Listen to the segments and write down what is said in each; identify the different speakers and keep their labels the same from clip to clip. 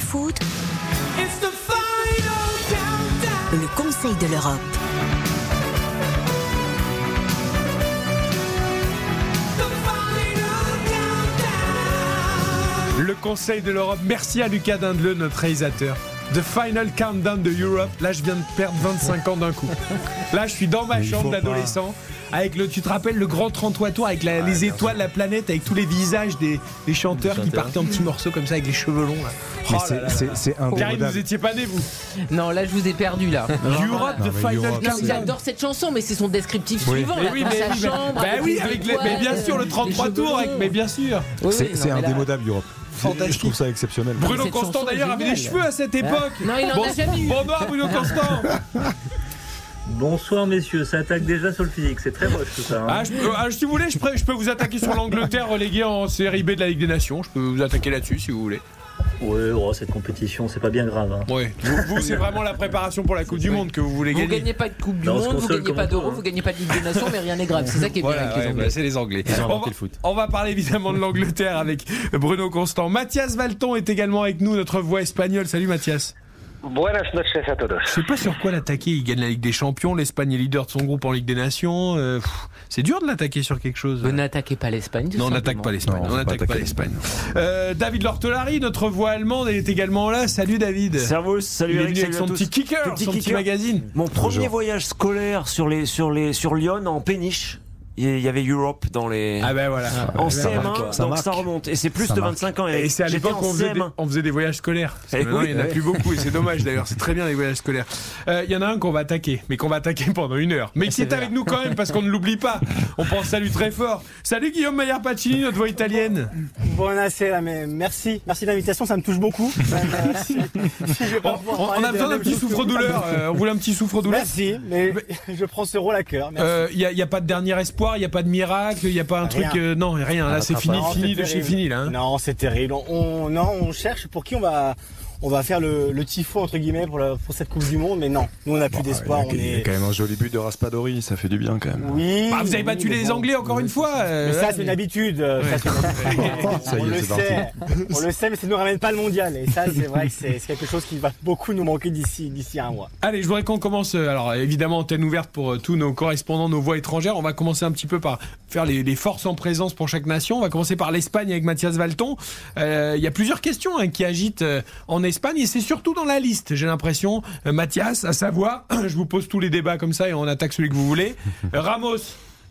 Speaker 1: Foot, le Conseil de l'Europe.
Speaker 2: Le Conseil de l'Europe. Merci à Lucas Dindeleu, notre réalisateur. The Final Countdown de Europe. Là, je viens de perdre 25 ans d'un coup. Là, je suis dans ma chambre d'adolescent. Avec le, tu te rappelles le grand 33 tours avec la- les étoiles, la planète, avec tous les visages des, des chanteurs qui
Speaker 3: chanteurs.
Speaker 2: partaient en petits morceaux comme ça avec les cheveux longs. Là.
Speaker 4: Mais
Speaker 2: Oh
Speaker 4: c'est-
Speaker 2: vous étiez pas né vous.
Speaker 5: Non, là, je vous ai perdu, là.
Speaker 2: Europe,
Speaker 4: mais
Speaker 2: Final
Speaker 4: Europe,
Speaker 5: Non,
Speaker 2: Countdown.
Speaker 5: j'adore cette chanson, mais c'est son descriptif
Speaker 4: Oui.
Speaker 5: suivant.
Speaker 2: Mais
Speaker 5: là,
Speaker 2: oui, mais,
Speaker 5: sa
Speaker 2: oui, mais-
Speaker 5: chambre.
Speaker 2: bah
Speaker 5: avec
Speaker 2: oui,
Speaker 5: les
Speaker 2: avec les, mais bien sûr le
Speaker 5: les
Speaker 2: 33
Speaker 5: cheveux
Speaker 2: tours, avec, mais bien sûr.
Speaker 4: C'est indémodable, Europe.
Speaker 2: Fantastique.
Speaker 4: Je trouve ça exceptionnel.
Speaker 2: Bruno Constant d'ailleurs avait des cheveux à cette époque.
Speaker 5: Non, il en a jamais eu.
Speaker 2: Bonsoir Bruno Constant.
Speaker 3: Bonsoir messieurs, ça attaque déjà sur le physique, c'est très moche tout ça. hein.
Speaker 2: Ah, je ah, si vous voulez, je, peux- je peux vous attaquer sur l'Angleterre reléguée en série B de la Ligue des Nations. Je peux vous attaquer là-dessus si vous voulez.
Speaker 3: Ouais, oh, cette compétition, c'est pas bien grave. hein.
Speaker 2: Ouais. Vous, vous, c'est vraiment la préparation pour la Coupe du Monde que vous voulez
Speaker 5: Vous
Speaker 2: gagner.
Speaker 5: gagnez pas de Coupe du
Speaker 3: Non,
Speaker 5: Monde, vous gagnez pas d'Euro,
Speaker 3: hein.
Speaker 5: vous gagnez pas de Ligue des Nations, mais rien n'est grave. C'est ça qui est bien les Anglais.
Speaker 2: bah, c'est les Anglais.
Speaker 4: Ils ont
Speaker 2: On va,
Speaker 4: inventé le foot.
Speaker 2: on va parler évidemment de l'Angleterre avec Bruno Constant. Mathias Valton est également avec nous, notre voix espagnole. Salut Mathias.
Speaker 6: Buenas noches a todos.
Speaker 2: Je sais pas sur quoi l'attaquer. Il gagne la Ligue des Champions. L'Espagne est leader de son groupe en Ligue des Nations. Euh, pff, c'est dur de l'attaquer sur quelque chose.
Speaker 5: Vous n'attaquez pas l'Espagne,
Speaker 2: Non, on n'attaque pas l'Espagne.
Speaker 4: Non,
Speaker 2: On n'attaque pas l'Espagne. Euh, David Lortolari, notre voix allemande, est également là. Salut David.
Speaker 7: Servus, salut
Speaker 2: Il est
Speaker 7: Eric,
Speaker 2: venu avec son petit kicker,
Speaker 7: Petit
Speaker 2: son petit magazine.
Speaker 7: Mon premier
Speaker 4: Bonjour.
Speaker 7: voyage scolaire sur, les, sur, les, sur Lyon en péniche. Il y avait Europe dans les.
Speaker 2: Ah ben voilà.
Speaker 7: en
Speaker 4: ça
Speaker 7: CM1,
Speaker 4: marque, ça
Speaker 7: donc
Speaker 4: marque.
Speaker 7: ça remonte. Et c'est plus
Speaker 4: Ça
Speaker 7: de
Speaker 4: marque.
Speaker 7: 25 ans, Eric.
Speaker 2: Et c'est à l'époque qu'on faisait, des,
Speaker 7: CM1.
Speaker 2: on faisait des voyages scolaires. Parce que
Speaker 7: Eh
Speaker 2: maintenant,
Speaker 7: oui,
Speaker 2: il n'y en a
Speaker 7: ouais.
Speaker 2: plus beaucoup et c'est dommage d'ailleurs. C'est très bien les voyages scolaires. Euh, Il y en a un qu'on va attaquer, mais qu'on va attaquer pendant une heure. Mais qui est avec nous quand même parce qu'on ne l'oublie pas. On pense à lui très fort. Salut Guillaume Maillard Pacini, notre voix italienne.
Speaker 8: Buonasera, mais merci, merci de l'invitation, ça me touche beaucoup. Euh,
Speaker 2: On, on- a besoin d'un petit souffre-douleur. Euh, on voulait un petit souffre-douleur.
Speaker 8: Merci, mais je prends ce rôle à cœur.
Speaker 2: Il n'y a pas de dernier espoir, il n'y a pas de miracle, il n'y a pas un truc. Euh, non, rien. Là, c'est fini, fini de chez fini là. hein.
Speaker 8: Non, c'est terrible. On, on- non, on cherche pour qui on va, on va faire le, le tifo entre guillemets pour, la- pour cette Coupe du Monde, mais non, nous on n'a plus d'espoir.
Speaker 4: Il y a-
Speaker 8: On
Speaker 4: il y a
Speaker 8: est.
Speaker 4: quand même un joli but de Raspadori, ça fait du bien quand même.
Speaker 8: Oui.
Speaker 2: Bah, vous avez
Speaker 8: oui,
Speaker 2: battu les
Speaker 8: bon.
Speaker 2: Anglais encore une fois. euh,
Speaker 8: Mais ça,
Speaker 2: ouais,
Speaker 8: c'est une habitude. euh, ça, c'est une habitude.
Speaker 4: Ça y
Speaker 8: on le sait. On le sait, mais ça ne nous ramène pas le mondial. Et ça, c'est vrai que c'est quelque chose qui va beaucoup nous manquer d'ici d'ici un mois.
Speaker 2: Allez, je voudrais qu'on commence. euh, Alors, évidemment, antenne ouverte pour euh, tous nos correspondants, nos voix étrangères. On va commencer un petit peu par faire les, les forces en présence pour chaque nation. On va commencer par l'Espagne avec Mathias Valton. Euh, Il y a plusieurs questions hein, qui agitent euh, en Espagne et c'est surtout dans la liste, j'ai l'impression. Euh, Mathias, à savoir, je vous pose tous les débats comme ça et on attaque celui que vous voulez. Euh, Ramos.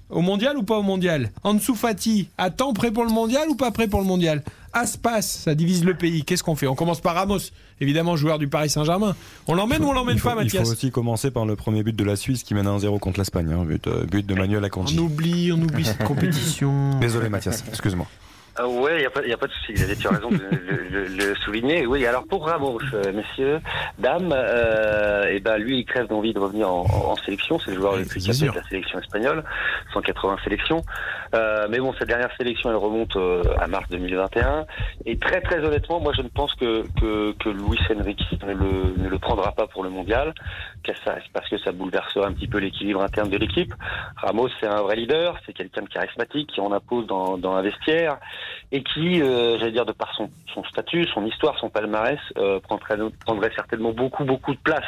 Speaker 2: Au mondial ou pas au mondial? Ansu Fati, à temps prêt pour le mondial ou pas prêt pour le mondial? Aspas, ça divise le pays. Qu'est-ce qu'on fait? On commence par Ramos, évidemment joueur du Paris Saint-Germain. On l'emmène ou on l'emmène pas,
Speaker 4: il faut
Speaker 2: Mathias
Speaker 4: aussi commencer par le premier but de la Suisse qui mène à 1-0 contre l'Espagne. hein, but, euh, but de Manuel
Speaker 2: On
Speaker 4: Akanji.
Speaker 2: oublie, on oublie cette compétition.
Speaker 4: Désolé Mathias, excuse-moi.
Speaker 6: Ah ouais, il n'y a, pas- y a pas de souci, tu as raison de le, le- le souligner. Oui, alors pour Ramos, euh, messieurs, dames, euh, et ben lui, il crève d'envie de revenir en, en sélection. C'est le joueur le plus capé de la sélection espagnole, 180 sélections. Euh, mais bon, cette dernière sélection, elle remonte euh, à mars 2021. Et très très honnêtement, moi je ne pense que, que, que Luis Enrique ne le, ne le prendra pas pour le mondial, parce que ça bouleversera un petit peu l'équilibre interne de l'équipe. Ramos, c'est un vrai leader, c'est quelqu'un de charismatique qui en impose dans, dans un vestiaire et qui, euh, j'allais dire, de par son, son statut, son histoire, son palmarès, euh, prendrait, prendrait certainement beaucoup, beaucoup de place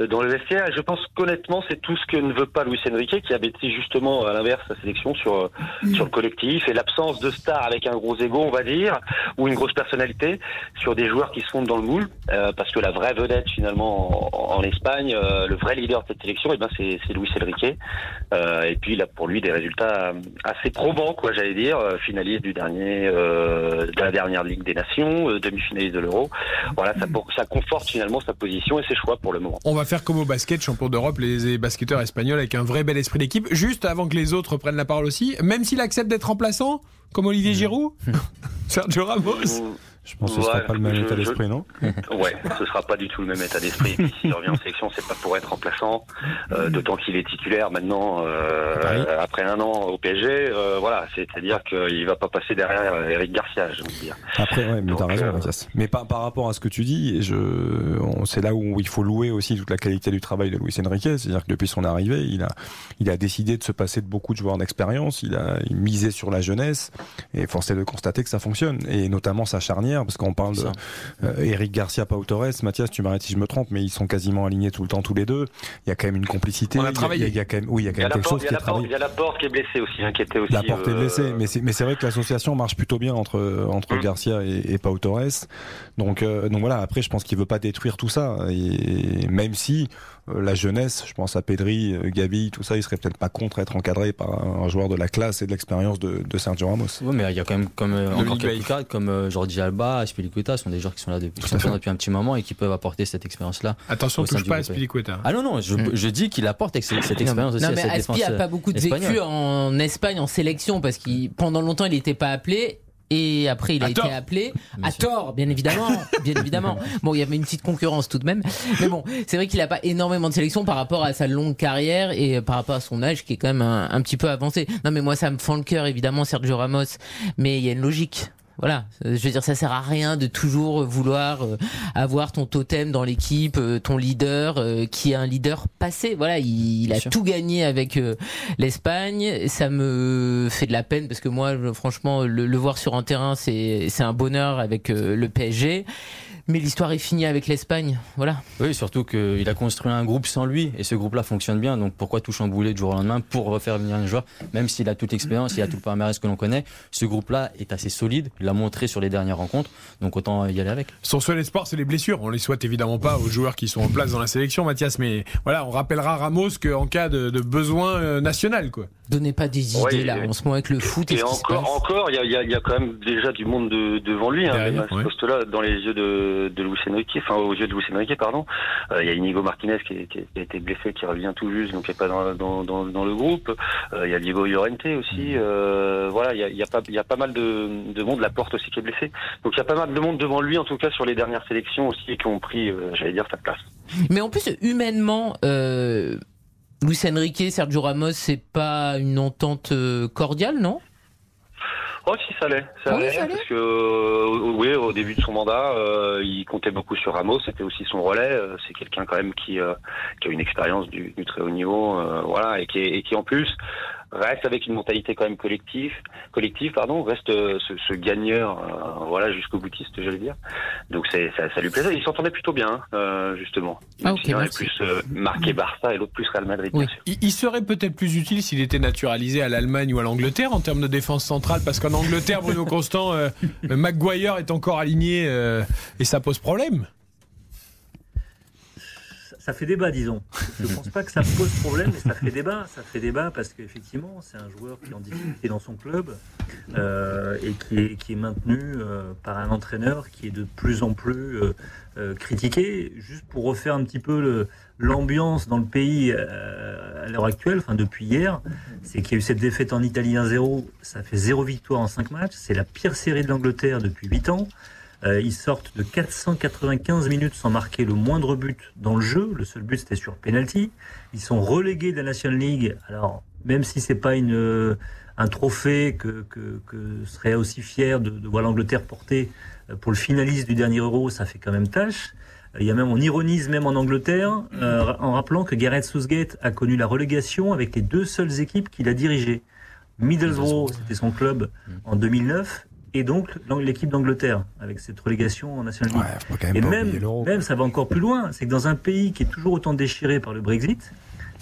Speaker 6: euh, dans le vestiaire. Et je pense qu'honnêtement, c'est tout ce que ne veut pas Luis Enrique, qui a bâti justement à l'inverse sa sélection sur, euh, sur le collectif et l'absence de stars avec un gros ego, on va dire, ou une grosse personnalité, sur des joueurs qui se fondent dans le moule, euh, parce que la vraie vedette finalement en, en Espagne, euh, le vrai leader de cette sélection, eh ben, c'est Luis Enrique. Euh, et puis il a pour lui des résultats assez probants, quoi, j'allais dire, finaliste du dernier, euh, de la dernière Ligue des Nations, euh, demi-finaliste de l'Euro. Voilà, ça, conforte finalement sa position et ses choix pour le moment.
Speaker 2: On va faire comme au basket, champion d'Europe, les basketteurs espagnols avec un vrai bel esprit d'équipe. Juste avant que les autres prennent la parole aussi, même s'il accepte d'être remplaçant, comme Olivier Giroud, Sergio Ramos.
Speaker 4: Je pense que ce sera
Speaker 6: Ouais,
Speaker 4: pas le même
Speaker 6: je-
Speaker 4: état d'esprit, non
Speaker 6: Ouais, ce sera pas du tout le même état d'esprit. Puis S'il revient en sélection, c'est pas pour être remplaçant, euh, d'autant qu'il est titulaire maintenant euh, après un an au PSG. euh, voilà, c'est-à-dire qu'il va pas passer derrière Eric Garcia, je veux dire.
Speaker 4: Après, ouais, mais t'as raison, Mathias. Mais par, par rapport à ce que tu dis, je, c'est là où il faut louer aussi toute la qualité du travail de Luis Enrique. C'est-à-dire que depuis son arrivée, il a, il a décidé de se passer de beaucoup de joueurs d'expérience. Il a misé sur la jeunesse et force est de constater que ça fonctionne. Et notamment sa charnière parce qu'on parle de euh, Eric Garcia, Pau Torres. Mathias, tu m'arrêtes si je me trompe, mais ils sont quasiment alignés tout le temps tous les deux. Il y a quand même une complicité.
Speaker 2: On a
Speaker 4: Il y
Speaker 2: travaillé.
Speaker 4: Il y a, quand même, oui, il y a quand même
Speaker 6: la
Speaker 4: quelque
Speaker 6: porte,
Speaker 4: chose
Speaker 6: il y
Speaker 4: qui
Speaker 6: a
Speaker 4: est
Speaker 6: la porte,
Speaker 4: travaillé.
Speaker 6: il y a la porte qui est blessée aussi, hein, qui était aussi.
Speaker 4: La porte est
Speaker 6: euh,
Speaker 4: blessée, mais c'est mais c'est vrai que l'association marche plutôt bien entre entre
Speaker 6: Mm.
Speaker 4: Garcia et, et Pau Torres. Donc euh, donc voilà. Après, je pense qu'il veut pas détruire tout ça. Et même si euh, la jeunesse, je pense à Pedri, Gavi, tout ça, il serait peut-être pas contre être encadré par un, joueur de la classe et de l'expérience de, de Sergio Ramos.
Speaker 9: Mais il y a quand même comme, euh, encore quelques comme euh, Jordi Alba, Aspilicueta, ce sont des joueurs qui sont là depuis, sont un petit moment et qui peuvent apporter cette expérience-là.
Speaker 2: Attention, touche pas à
Speaker 9: groupe.
Speaker 2: Spilicueta.
Speaker 9: Ah non, non, je,
Speaker 5: Mm.
Speaker 9: je dis qu'il apporte ex- cette expérience aussi
Speaker 5: non,
Speaker 9: à
Speaker 5: mais
Speaker 9: cette
Speaker 5: Aspi
Speaker 9: défense.
Speaker 5: a pas beaucoup de vécu
Speaker 9: espagnole.
Speaker 5: en Espagne en sélection parce qu'il pendant longtemps il n'était pas appelé. Et après, il a
Speaker 2: À
Speaker 5: été
Speaker 2: tort.
Speaker 5: appelé
Speaker 9: Bien
Speaker 5: à
Speaker 9: sûr.
Speaker 5: tort, bien évidemment, bien évidemment. Bon, il y avait une petite concurrence tout de même, mais bon, c'est vrai qu'il a pas énormément de sélection par rapport à sa longue carrière et euh, par rapport à son âge qui est quand même un, un petit peu avancé. Non, mais moi, ça me fend le cœur, évidemment, Sergio Ramos, mais il y a une logique. Voilà, je veux dire, ça sert à rien de toujours vouloir euh, avoir ton totem dans l'équipe, euh, ton leader euh, qui est un leader passé. Voilà, il, il a
Speaker 9: sûr.
Speaker 5: tout gagné avec euh, l'Espagne. Ça me fait de la peine parce que moi, franchement, le, le voir sur un terrain, c'est c'est un bonheur avec euh, le PSG. Mais l'histoire est finie avec l'Espagne. Voilà.
Speaker 9: Oui, surtout qu'il a construit un groupe sans lui et ce groupe-là fonctionne bien. Donc pourquoi tout chambouler du jour au lendemain pour refaire venir un joueur, même s'il a toute l'expérience, il a tout le palmarès que l'on connaît. Ce groupe-là est assez solide. Il l'a montré sur les dernières rencontres. Donc autant y aller avec.
Speaker 2: Son seul espoir, c'est les blessures. On les souhaite évidemment pas aux joueurs qui sont en place dans la sélection, Mathias. Mais voilà, on rappellera Ramos qu'en cas de, de besoin euh, national, quoi.
Speaker 5: Donnez pas des
Speaker 6: Ouais,
Speaker 5: idées là en ce moment avec le foot et,
Speaker 6: Et encore, encore, il y a, il y a- il y a quand même déjà du monde de- devant lui, hein,
Speaker 2: Derrière,
Speaker 6: même à ce
Speaker 2: ouais.
Speaker 6: poste-là, dans les yeux de, de Luis Enrique, enfin aux yeux de Luis Enrique, pardon. Euh, Il y a Inigo Martinez qui, a été blessé, qui revient tout juste, donc qui est pas dans, dans, dans, dans le groupe. Euh, Il y a Diego Llorente aussi. Euh, voilà, il y a, il y a pas, il y a pas mal de, de monde. La porte aussi qui est blessé. Donc il y a pas mal de monde devant lui, en tout cas sur les dernières sélections aussi, qui ont pris, j'allais dire, sa place.
Speaker 5: Mais en plus, humainement, Luis Enrique, Sergio Ramos, c'est pas une entente cordiale, non?
Speaker 6: Oh si ça l'est, ça
Speaker 5: oui,
Speaker 6: l'est,
Speaker 5: ça l'est
Speaker 6: parce que euh, oui, au début de son mandat, euh, il comptait beaucoup sur Ramos, c'était aussi son relais. euh, c'est quelqu'un quand même qui, euh, qui a une expérience du, du très haut niveau, euh, voilà, et qui, est- et qui en plus reste avec une mentalité quand même collective, collective, pardon, reste euh, ce, ce gagneur, euh, voilà, jusqu'au boutiste, j'allais dire. Donc c'est ça, ça lui plaisait. Il s'entendait plutôt bien, hein, euh, justement.
Speaker 5: Ah,
Speaker 6: Même
Speaker 5: ok,
Speaker 6: si l'un est
Speaker 5: merci.
Speaker 6: plus euh, marqué Barça et l'autre plus Real Madrid,
Speaker 5: Oui.
Speaker 6: bien sûr.
Speaker 2: Il, il serait peut-être plus utile s'il était naturalisé à l'Allemagne ou à l'Angleterre en termes de défense centrale, parce qu'en Angleterre, Bruno Constant, euh, Maguire est encore aligné euh, et ça pose problème.
Speaker 3: Ça- fait débat, disons. Je ne pense pas que ça pose problème, mais ça fait débat. Ça fait débat parce qu'effectivement, c'est un joueur qui est en difficulté dans son club euh, et qui est, maintenu euh, par un entraîneur qui est de plus en plus euh, critiqué. Juste pour refaire un petit peu l'ambiance dans le pays à l'heure actuelle, enfin depuis hier, c'est qu'il y a eu cette défaite en Italie 1-0. Ça fait zéro victoire en 5 matchs. C'est la pire série de l'Angleterre depuis 8 ans. Euh, ils sortent de 495 minutes sans marquer le moindre but dans le jeu. Le seul but c'était sur penalty. Ils sont relégués de la National League. Alors même si c'est pas une euh, un trophée que, que, que serait aussi fier de, de voir l'Angleterre porter euh, pour le finaliste du dernier Euro, ça fait quand même tâche. Euh, Il y a même, on ironise même en Angleterre, euh, en rappelant que Gareth Southgate a connu la relégation avec les deux seules équipes qu'il a dirigées. Middlesbrough, c'était son club en 2009, et donc l'équipe d'Angleterre, avec cette relégation en National League.
Speaker 4: Ouais,
Speaker 3: Et même, ça va encore plus loin. C'est que dans un pays qui est toujours autant déchiré par le Brexit,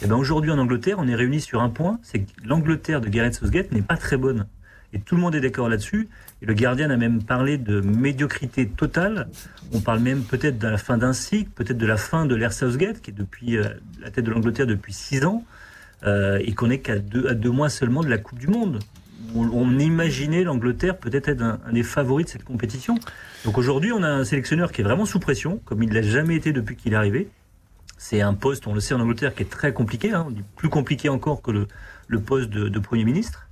Speaker 3: eh ben aujourd'hui en Angleterre, on est réunis sur un point, c'est que l'Angleterre de Gareth Southgate n'est pas très bonne. Et tout le monde est d'accord là-dessus. Et le Guardian a même parlé de médiocrité totale. On parle même peut-être de la fin d'un cycle, peut-être de la fin de l'ère Southgate, qui est depuis euh, la tête de l'Angleterre depuis six ans, euh, et qu'on est qu'à deux, à deux mois seulement de la Coupe du Monde. On, imaginait l'Angleterre peut-être être un, des favoris de cette compétition. Donc aujourd'hui, on a un sélectionneur qui est vraiment sous pression, comme il l'a jamais été depuis qu'il est arrivé. C'est un poste, on le sait en Angleterre, qui est très compliqué, hein, plus compliqué encore que le, poste de, de Premier ministre.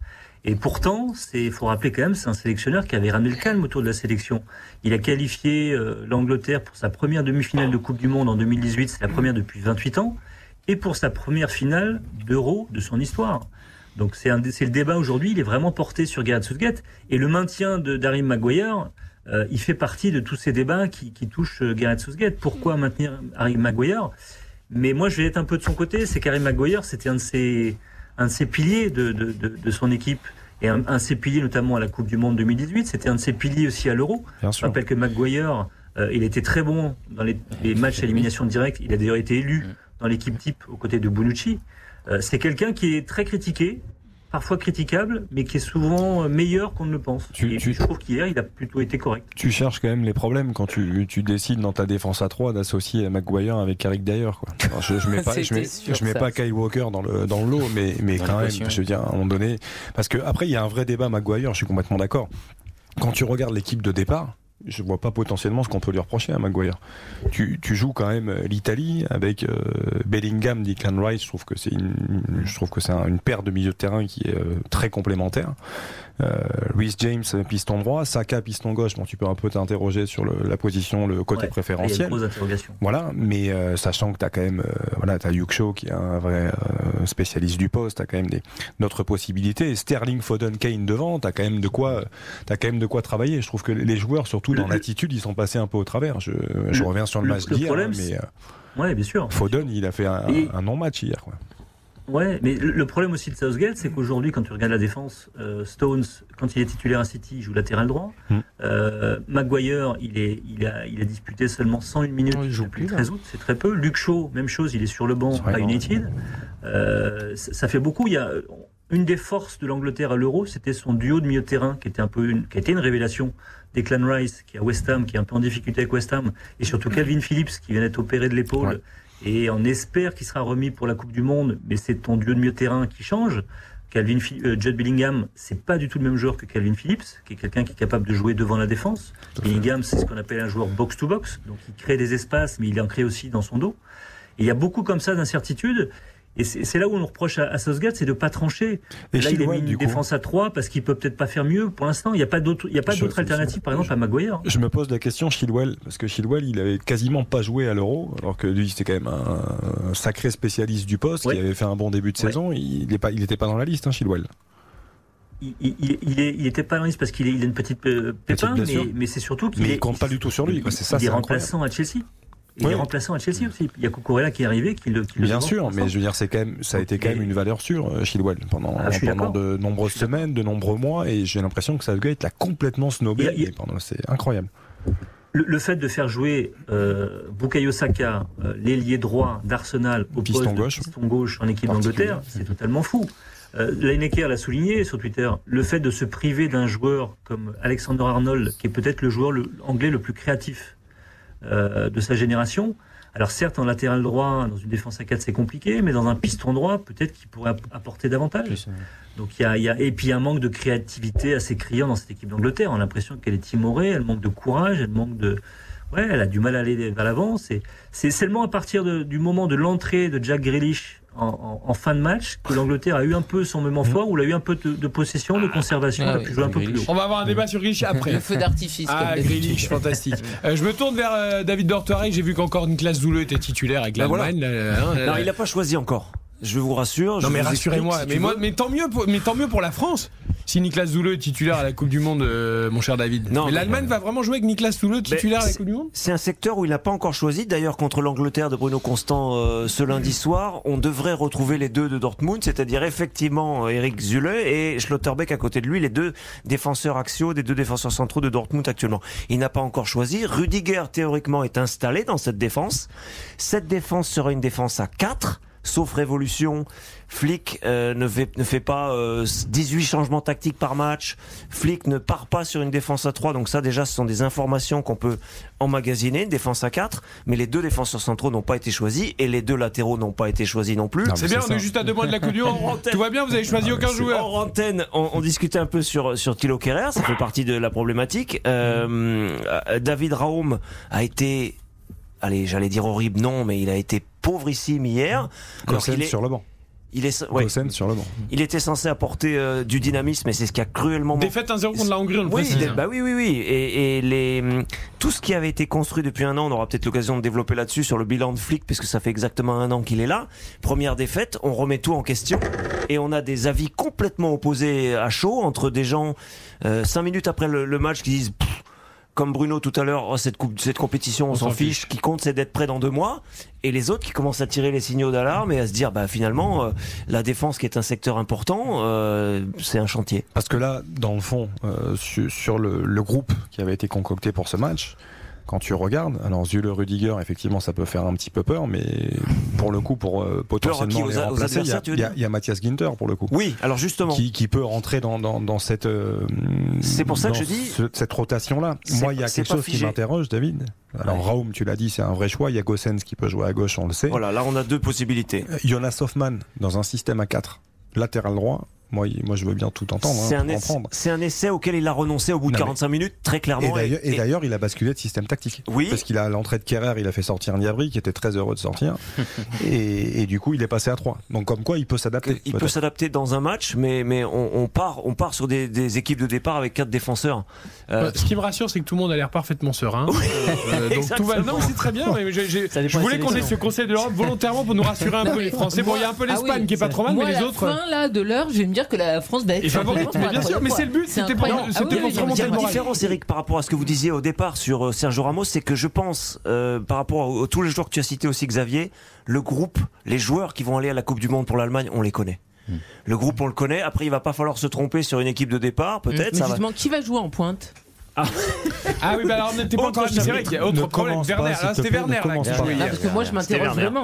Speaker 3: Et pourtant, il faut rappeler quand même, c'est un sélectionneur qui avait ramené le calme autour de la sélection. Il a qualifié euh, l'Angleterre pour sa première demi-finale de Coupe du Monde en 2018, c'est la première depuis 28 ans, et pour sa première finale d'Euro de son histoire. Donc c'est un- c'est le débat aujourd'hui, il est vraiment porté sur Gareth Southgate. Et le maintien de Darren Maguire, euh, il fait partie de tous ces débats qui, qui touchent euh, Gareth Southgate. Pourquoi maintenir Harry Maguire? Mais moi, je vais être un peu de son côté. C'est qu'Harry Maguire, c'était un de ses, un de ses piliers de, de, de, de son équipe. Et un, un de ses piliers, notamment à la Coupe du Monde 2018, c'était un de ses piliers aussi à l'Euro.
Speaker 4: Bien
Speaker 3: Je rappelle que McGuire, euh, il était très bon dans les, les matchs à élimination directe. Il a d'ailleurs été élu dans l'équipe type aux côtés de Bonucci. Euh, c'est quelqu'un qui est très critiqué, parfois critiquable, mais qui est souvent euh, meilleur qu'on ne le pense.
Speaker 4: Tu-
Speaker 3: Et
Speaker 4: tu-
Speaker 3: je trouve qu'hier, il a plutôt été correct.
Speaker 4: Tu cherches quand même les problèmes quand tu, tu décides dans ta défense à 3 d'associer Maguire avec Carrick Dyer. Quoi. Alors, je, je mets pas, je mets,
Speaker 5: sûr,
Speaker 4: je mets
Speaker 5: ça.
Speaker 4: pas Kyle Walker dans le, dans le lot, mais, mais
Speaker 9: Dans
Speaker 4: quand même, je veux dire, à un moment donné. Parce que après, il y a un vrai débat Maguire, je suis complètement d'accord. Quand tu regardes l'équipe de départ, je vois pas potentiellement ce qu'on peut lui reprocher à Maguire. Tu, tu joues quand même l'Italie avec euh, Bellingham, Declan Rice. Je trouve que c'est une, je trouve que c'est un- une paire de milieu de terrain qui est euh, très complémentaire. Euh, Reece James piston droit, Saka piston gauche. Bon, tu peux un peu t'interroger sur le- la position, le côté
Speaker 3: Ouais, Il y a
Speaker 4: préférentiel. Voilà, mais euh, sachant que tu as quand même, euh, voilà, tu as Yuksho qui est un vrai euh, spécialiste du poste, tu as quand même d'autres possibilités. Sterling, Foden, Kane devant, tu as quand même de quoi, t'as quand même de quoi travailler. Je trouve que les joueurs, surtout dans l'attitude, ils sont passés un peu au travers. Je, je reviens sur le,
Speaker 3: le-
Speaker 4: match d'hier, hein, mais euh,
Speaker 3: Ouais, bien sûr.
Speaker 4: Foden, il a fait un, un non-match hier. Quoi.
Speaker 3: Ouais, mais le problème aussi de Southgate, c'est qu'aujourd'hui, quand tu regardes la défense, euh, Stones, quand il est titulaire à City, il joue latéral droit.
Speaker 4: Mm.
Speaker 3: Euh, Maguire, il, est, il, a, il a disputé seulement 101 minutes
Speaker 5: il joue plus,
Speaker 3: le 13 août, c'est très peu. Luke Shaw, même chose, il est sur le banc à. United. Euh, ça, ça fait beaucoup. Il y a une des forces de l'Angleterre à l'Euro, c'était son duo de milieu de terrain, qui était un peu une, qui a été une révélation. Declan Rice, qui est à West Ham, qui est un peu en difficulté avec West Ham, et surtout Calvin Phillips, qui vient d'être opéré de l'épaule.
Speaker 4: Ouais.
Speaker 3: Et on espère qu'il sera remis pour la Coupe du Monde, mais c'est ton duo de milieu de terrain qui change. Calvin, euh, Judd Bellingham, c'est pas du tout le même joueur que Calvin Phillips, qui est quelqu'un qui est capable de jouer devant la défense. Bellingham, c'est ce qu'on appelle un joueur box-to-box, donc il crée des espaces, mais il en crée aussi dans son dos. Et il y a beaucoup comme ça d'incertitudes. Et c'est là où on reproche à, à c'est de pas trancher.
Speaker 4: Et
Speaker 3: là, il a mis une
Speaker 4: coup
Speaker 3: défense à 3 parce qu'il peut peut-être pas faire mieux pour l'instant. Il n'y a pas d'autre, alternative, par exemple, à Maguire.
Speaker 4: Je me pose la question, Chilwell, parce que Chilwell, il avait quasiment pas joué à l'Euro, alors que lui, c'était quand même un, un sacré spécialiste du poste,
Speaker 3: Ouais.
Speaker 4: qui avait fait un bon début de
Speaker 3: Ouais.
Speaker 4: saison. Il n'est pas, dans la liste, hein, Chilwell.
Speaker 3: Il, il, il, il est, il était pas dans la liste parce qu'il a une petite euh, pépin, mais, mais c'est surtout qu'il est.
Speaker 4: il compte pas du tout sur lui. C'est ça,
Speaker 3: il
Speaker 4: c'est
Speaker 3: est
Speaker 4: incroyable.
Speaker 3: remplaçant à Chelsea. Il
Speaker 4: Oui.
Speaker 3: est remplaçant à Chelsea aussi. Il y a Cucurella qui est arrivé, qui le. Qui le
Speaker 4: Bien sûr, mais je veux dire, c'est quand même, ça a été quand même une valeur sûre, euh, Chilwell, pendant,
Speaker 3: Ah,
Speaker 4: pendant de nombreuses semaines, de nombreux mois, et j'ai l'impression que Southgate l'a complètement snobé.
Speaker 3: Il il
Speaker 4: et C'est incroyable.
Speaker 3: Le, le fait de faire jouer euh, Bukayo Saka, euh, l'ailier droit d'Arsenal, au
Speaker 4: Piston
Speaker 3: poste de
Speaker 4: gauche.
Speaker 3: piston gauche en équipe d'Angleterre, c'est totalement fou. Euh, Lineker l'a souligné sur Twitter, le fait de se priver d'un joueur comme Alexander Arnold, qui est peut-être le joueur le- anglais le plus créatif euh, de sa génération. Alors certes, en latéral droit, dans une défense à 4, c'est compliqué, mais dans un piston droit, peut-être qu'il pourrait app- apporter davantage. Donc il y a, il y a- et puis il y a un manque de créativité assez criant dans cette équipe d'Angleterre. On a l'impression qu'elle est timorée, elle manque de courage, elle manque de, ouais, elle a du mal à aller vers l'avant. C'est, c'est seulement à partir de- du moment de l'entrée de Jack Grealish en, en- en fin de match que l'Angleterre a eu un peu son moment fort, où elle a eu un peu de, de possession, de conservation,
Speaker 5: Ah
Speaker 3: elle a
Speaker 5: oui,
Speaker 3: pu jouer un peu plus haut.
Speaker 2: On va avoir un débat sur Grealish après.
Speaker 5: Le feu d'artifice.
Speaker 2: Ah. Grealish, fantastique. Euh, je me tourne vers euh, David Dortoiré. J'ai vu qu'encore Niklas Zouleux était titulaire avec
Speaker 7: Ben
Speaker 2: l'Allemagne. là, hein,
Speaker 7: Non,
Speaker 2: euh,
Speaker 7: il n'a pas choisi encore. Je vous rassure. je
Speaker 2: mais rassurez-moi,
Speaker 7: si
Speaker 2: mais moi, tant mieux, pour, mais tant mieux pour la France. Si Niklas Zouleux est titulaire à la Coupe du Monde, euh, mon cher David.
Speaker 7: Non,
Speaker 2: mais
Speaker 7: mais-
Speaker 2: l'Allemagne va vraiment jouer avec Niklas Zouleux titulaire à la Coupe du Monde?
Speaker 7: C'est un secteur où il n'a pas encore choisi. D'ailleurs, contre l'Angleterre de Bruno Constant euh, ce lundi soir, on devrait retrouver les deux de Dortmund, c'est-à-dire effectivement euh, Eric Zule et Schlotterbeck à côté de lui, les deux défenseurs axiaux des deux défenseurs centraux de Dortmund actuellement. Il n'a pas encore choisi. Rudiger, théoriquement, est installé dans cette défense. Cette défense sera une défense à 4 sauf révolution. Flick euh, ne, fait, ne fait pas euh, 18 changements tactiques par match. Flick ne part pas sur une défense à 3. Donc ça déjà, ce sont des informations qu'on peut emmagasiner. Une défense à 4. Mais les deux défenseurs centraux n'ont pas été choisis et les deux latéraux n'ont pas été choisis non plus.
Speaker 2: C'est bien, on est juste à deux mois de la Coupe du Monde.
Speaker 7: antenne.
Speaker 2: Tout va bien, vous avez choisi aucun joueur.
Speaker 7: Hors antenne, on, on discutait un peu sur sur Thilo Kerrer, ça fait partie de la problématique. Euh, euh, David Raum a été, allez, j'allais dire horrible, non, mais il a été pauvrissime hier. Alors
Speaker 4: Cossen
Speaker 7: qu'il est,
Speaker 4: sur le banc.
Speaker 7: il est, ouais,
Speaker 4: sur le banc.
Speaker 7: il était censé apporter euh, du dynamisme, et c'est ce qui a cruellement manqué.
Speaker 2: Défaite 1-0 contre la Hongrie, on le
Speaker 7: Oui,
Speaker 2: précise.
Speaker 7: des- bah oui, oui, oui. Et, et les, hum, tout ce qui avait été construit depuis un an, on aura peut-être l'occasion de développer là-dessus sur le bilan de flic, puisque ça fait exactement un an qu'il est là. Première défaite, on remet tout en question et on a des avis complètement opposés à chaud entre des gens euh, cinq minutes après le, le match qui disent. Comme Bruno tout à l'heure, oh, cette, coupe, cette compétition, on, s'en fiche. Ce qui compte, c'est d'être prêt dans deux mois. Et les autres qui commencent à tirer les signaux d'alarme et à se dire, bah finalement, euh, la défense qui est un secteur important, euh, c'est un chantier.
Speaker 4: Parce que là, dans le fond, euh, sur, sur le, le groupe qui avait été concocté pour ce match, quand tu regardes, alors Zule Rudiger, effectivement, ça peut faire un petit peu peur, mais pour le coup, pour euh, potentiellement
Speaker 7: aux-
Speaker 4: les
Speaker 7: aux
Speaker 4: remplacer, il y a- y, y Mathias Ginter pour le coup.
Speaker 7: Oui, alors justement.
Speaker 4: Qui, qui peut rentrer dans, dans, dans cette euh,
Speaker 7: C'est pour ça que je dis-
Speaker 4: ce- cette rotation là. Moi, il y a quelque chose qui m'interroge, David. Alors
Speaker 7: Ouais.
Speaker 4: Raoum, tu l'as dit, c'est un vrai choix. Il y a Gossens qui peut jouer à gauche, on le sait.
Speaker 7: Voilà, là on a deux possibilités.
Speaker 4: Euh, Jonas Hoffman dans un système à 4 latéral droit. Moi, moi, je veux bien tout entendre. hein,
Speaker 7: C'est un, essai-
Speaker 4: prendre.
Speaker 7: c'est un essai auquel il a renoncé au bout de
Speaker 4: Non, mais-
Speaker 7: 45 minutes, très
Speaker 4: Et
Speaker 7: clairement.
Speaker 4: d'ailleurs, et d'ailleurs, il a basculé de système tactique.
Speaker 7: Oui.
Speaker 4: Parce qu'il a à l'entrée de Kerrer, il a fait sortir Niabri, qui était très heureux de sortir. et, et du coup, il est passé à 3. Donc, comme quoi, il peut s'adapter.
Speaker 7: Il peut s'adapter dans un match, mais, mais on, on part, on part sur des, des équipes de départ avec quatre défenseurs. Euh,
Speaker 2: Euh, Ce qui me rassure, c'est que tout le monde a l'air parfaitement serein. Euh, donc tout va. Non, c'est très bien. mais je voulais qu'on ait ce Conseil de l'Europe volontairement pour nous rassurer un
Speaker 5: Non,
Speaker 2: peu les Français. Bon, il y a un peu
Speaker 5: Ah
Speaker 2: l'Espagne
Speaker 5: oui,
Speaker 2: qui est pas trop mal, mais
Speaker 5: à
Speaker 2: les
Speaker 5: la
Speaker 2: autres.
Speaker 5: fin là de l'heure, je vais me dire que la France va être
Speaker 2: favorite, mais bien sûr, mais
Speaker 5: fois.
Speaker 2: c'est le but, c'était pour-
Speaker 5: incroyable.
Speaker 2: c'était
Speaker 5: Ah oui,
Speaker 2: pour
Speaker 5: oui,
Speaker 2: se
Speaker 5: oui,
Speaker 2: remonter
Speaker 7: Il y a
Speaker 2: le moral.
Speaker 7: différence, Eric, par rapport à ce que vous disiez au départ sur euh, Sergio Ramos, c'est que je pense, euh, par rapport à, à tous les joueurs que tu as cités aussi, Xavier, le groupe, les joueurs qui vont aller à la Coupe du Monde pour l'Allemagne, on les connaît. Le groupe, on le connaît. Après, il va pas falloir se tromper sur une équipe de départ, peut-être.
Speaker 5: Mais
Speaker 7: ça va-
Speaker 5: justement, qui va jouer en pointe?
Speaker 2: Ah oui, bah alors on n'était pas encore. C'est vrai qu'il y a autre
Speaker 4: Ne
Speaker 2: problème. Werner,
Speaker 4: te
Speaker 2: c'était Werner
Speaker 4: ne
Speaker 2: là
Speaker 5: parce que moi je m'interroge
Speaker 7: Werner.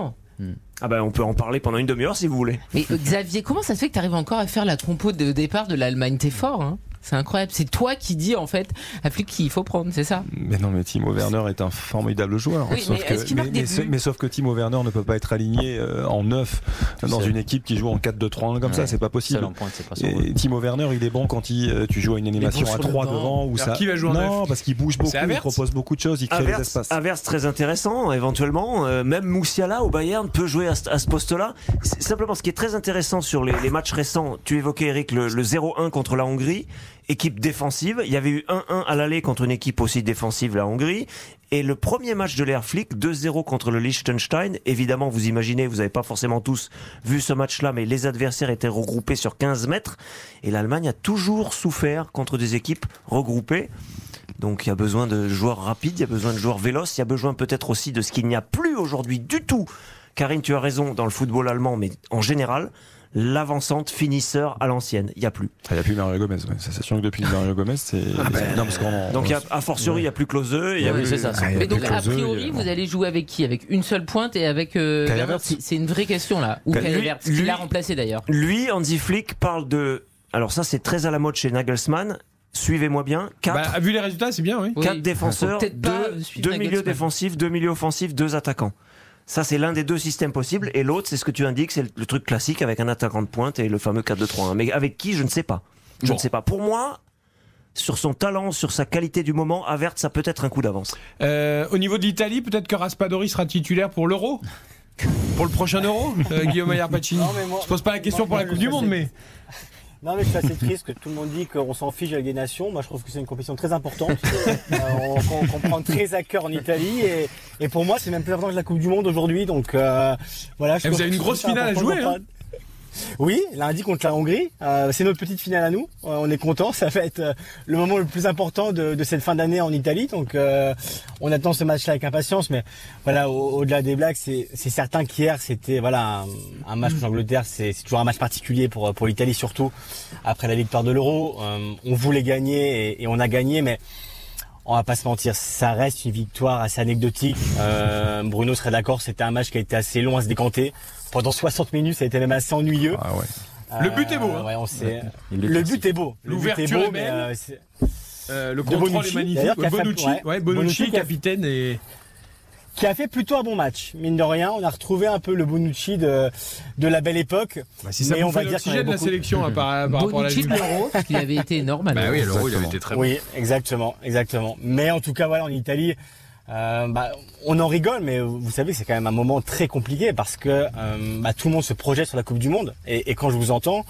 Speaker 7: Ah ben, on peut en parler pendant une demi-heure si vous voulez.
Speaker 5: Mais euh, Xavier, comment ça se fait que tu arrives encore à faire la compo de départ de l'Allemagne? T'es fort, hein? C'est incroyable. C'est toi qui dis en fait à Flick qu'il faut prendre, c'est ça?
Speaker 4: Mais non, mais Timo Werner est un formidable joueur.
Speaker 5: Oui,
Speaker 4: sauf
Speaker 5: mais
Speaker 4: que, mais, sauf que Timo Werner ne peut pas être aligné euh, en neuf dans
Speaker 9: seul.
Speaker 4: une équipe qui joue en 4-2-3-1 comme ça, c'est pas possible.
Speaker 9: C'est pas.
Speaker 4: Et Timo Werner, il est bon quand il, euh, tu joues à une animation à
Speaker 2: sur le
Speaker 4: 3
Speaker 2: banc.
Speaker 4: devant ou ça.
Speaker 2: qui va jouer en
Speaker 4: non, parce qu'il bouge beaucoup, il propose beaucoup de choses, il crée des espaces.
Speaker 7: Averse, très intéressant, éventuellement. Euh, même Moussiala au Bayern peut jouer à, ce- à ce poste-là. Simplement, ce qui est très intéressant sur les, les matchs récents, tu évoquais Eric le, le 0-1 contre la Hongrie, équipe défensive. Il y avait eu 1-1 à l'aller contre une équipe aussi défensive, la Hongrie. Et le premier match de l'Air Flick, 2-0 contre le Liechtenstein. Évidemment, vous imaginez, vous n'avez pas forcément tous vu ce match-là, mais les adversaires étaient regroupés sur 15 mètres. Et l'Allemagne a toujours souffert contre des équipes regroupées. Donc il y a besoin de joueurs rapides, il y a besoin de joueurs véloces, il y a besoin peut-être aussi de ce qu'il n'y a plus aujourd'hui du tout. Karine, tu as raison dans le football allemand, mais en général, l'avancante finisseur à l'ancienne, il n'y a plus.
Speaker 4: Ah, Il n'y a plus Mario Gomez. ouais. C'est sûr que depuis Mario Gomez, c'est. non, parce qu'on.
Speaker 7: Donc y a, a fortiori, il n'y a plus Closeux, y a
Speaker 9: Oui,
Speaker 7: plus-
Speaker 9: c'est ça.
Speaker 4: Ah, il y a
Speaker 5: Mais donc a priori, vous allez jouer avec qui? Avec une seule pointe et avec euh. C'est une vraie question là. Ou
Speaker 7: lui-
Speaker 5: Havertz, qui l'a remplacé d'ailleurs.
Speaker 7: Lui, Hansi Flick parle de. Alors ça, c'est très à la mode chez Nagelsmann. Suivez-moi bien. Quatre,
Speaker 2: Bah, vu les résultats, c'est bien, oui.
Speaker 5: Oui.
Speaker 7: quatre défenseurs,
Speaker 5: peut-être pas
Speaker 7: deux, deux milieux défensifs, deux milieux offensifs, deux attaquants. Ça, c'est l'un des deux systèmes possibles. Et l'autre, c'est ce que tu indiques, c'est le, le truc classique avec un attaquant de pointe et le fameux 4-2-3-1. Mais avec qui, je ne sais pas. Je
Speaker 2: Bon.
Speaker 7: ne sais pas. Pour moi, sur son talent, sur sa qualité du moment, Avert, ça peut être un coup d'avance.
Speaker 2: Euh, au niveau de l'Italie, peut-être que Raspadori sera titulaire pour l'Euro? Pour le prochain Euro? Euh, Guillaume Maillard Pacini Je pose pas la question
Speaker 8: moi,
Speaker 2: pour la Coupe du Monde, mais.
Speaker 8: Non mais c'est assez triste que tout le monde dit qu'on s'en fiche avec des nations. Moi je trouve que c'est une compétition très importante. Euh, on, qu'on- prend très à cœur en Italie et, et pour moi c'est même plus important que la Coupe du Monde aujourd'hui. Donc euh, voilà. Je
Speaker 2: Et vous
Speaker 8: trouve
Speaker 2: avez une grosse finale à jouer, hein.
Speaker 8: Oui, lundi contre la Hongrie. Euh, c'est notre petite finale à nous. Euh, on est content. Ça va être euh, le moment le plus important de, cette fin d'année en Italie. Donc on attend ce match-là avec impatience. Mais voilà, au- au-delà des blagues, c'est certain qu'hier c'était voilà un, match contre l'Angleterre. C'est toujours un match particulier pour pour l'Italie surtout après la victoire de l'Euro. On voulait gagner et, on a gagné, mais on va pas se mentir, ça reste une victoire assez anecdotique. Bruno serait d'accord, c'était un match qui a été assez long à se décanter. Pendant 60 minutes, ça a été même assez ennuyeux.
Speaker 4: Ah ouais.
Speaker 2: Le but est beau, hein.
Speaker 8: ouais, on sait.
Speaker 9: Il est
Speaker 8: Le
Speaker 9: classique.
Speaker 8: but est beau. Le but
Speaker 2: L'ouverture
Speaker 8: beau,
Speaker 2: est
Speaker 8: mais,
Speaker 2: belle.
Speaker 8: euh,
Speaker 2: Euh, le contrôle
Speaker 8: Bonucci,
Speaker 2: est magnifique.
Speaker 8: d'ailleurs, qui a fait-
Speaker 2: Bonucci,
Speaker 8: ouais.
Speaker 2: ouais, Bonucci,
Speaker 8: Bonucci qui a-
Speaker 2: capitaine et.
Speaker 8: qui a fait plutôt un bon match, mine de rien. On a retrouvé un peu le Bonucci de, de la belle époque.
Speaker 2: Bah, si ça
Speaker 8: Mais on va dire qu'on
Speaker 2: l'oxygène de la
Speaker 8: beaucoup-
Speaker 2: sélection hein, par, par rapport à
Speaker 5: Bonucci de
Speaker 2: Juve.
Speaker 5: l'Euro, qu'il avait été énorme.
Speaker 2: Bah oui, l'Euro, il avait
Speaker 4: Exactement.
Speaker 2: été très bon.
Speaker 8: Oui, exactement, exactement. Mais en tout cas, voilà, en Italie, euh, bah, on en rigole, mais vous savez, c'est quand même un moment très compliqué parce que euh, bah, tout le monde se projette sur la Coupe du Monde. Et, quand je vous entends,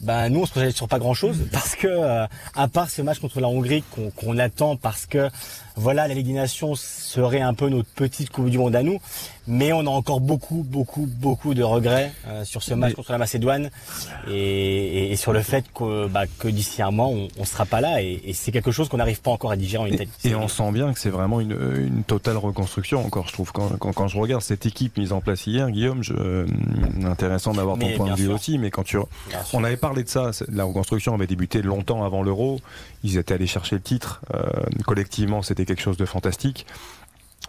Speaker 8: bah, nous, on se projette sur pas grand-chose parce que, euh, à part ce match contre la Hongrie qu'on attend parce que, voilà, la Ligue des Nations serait un peu notre petite Coupe du Monde à nous. Mais on a encore beaucoup, beaucoup, beaucoup de regrets euh, sur ce match contre la Macédoine et, et sur le fait que, bah, que d'ici un mois, on, on sera pas là. Et, et c'est quelque chose qu'on n'arrive pas encore à digérer en Italie.
Speaker 4: et on sent bien que c'est vraiment une, une totale reconstruction encore, je trouve. Quand, quand, quand je regarde cette équipe mise en place hier, Guillaume, je, euh, intéressant d'avoir ton point de vue aussi, mais quand tu, on avait parlé de ça, la reconstruction avait débuté longtemps avant l'Euro, ils étaient allés chercher le titre, euh, collectivement c'était quelque chose de fantastique.